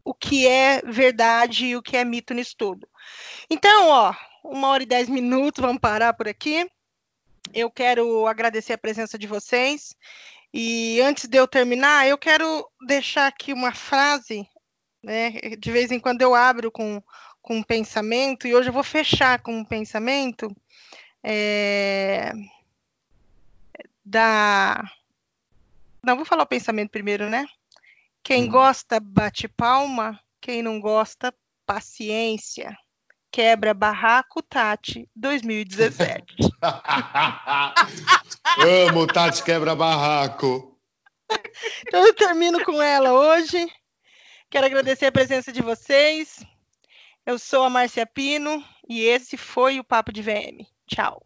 o que é verdade e o que é mito nisso tudo. Então, ó, uma hora e dez minutos, vamos parar por aqui. Eu quero agradecer a presença de vocês. E antes de eu terminar, eu quero deixar aqui uma frase né? De vez em quando eu abro com, com um pensamento, e hoje eu vou fechar com um pensamento é, da. Não, vou falar o pensamento primeiro, né? Quem hum. gosta, bate palma. Quem não gosta, paciência. Quebra Barraco Tati 2017. Amo Tati Quebra Barraco. Então eu termino com ela hoje. Quero agradecer a presença de vocês. Eu sou a Márcia Pino e esse foi o Papo de VM. Tchau.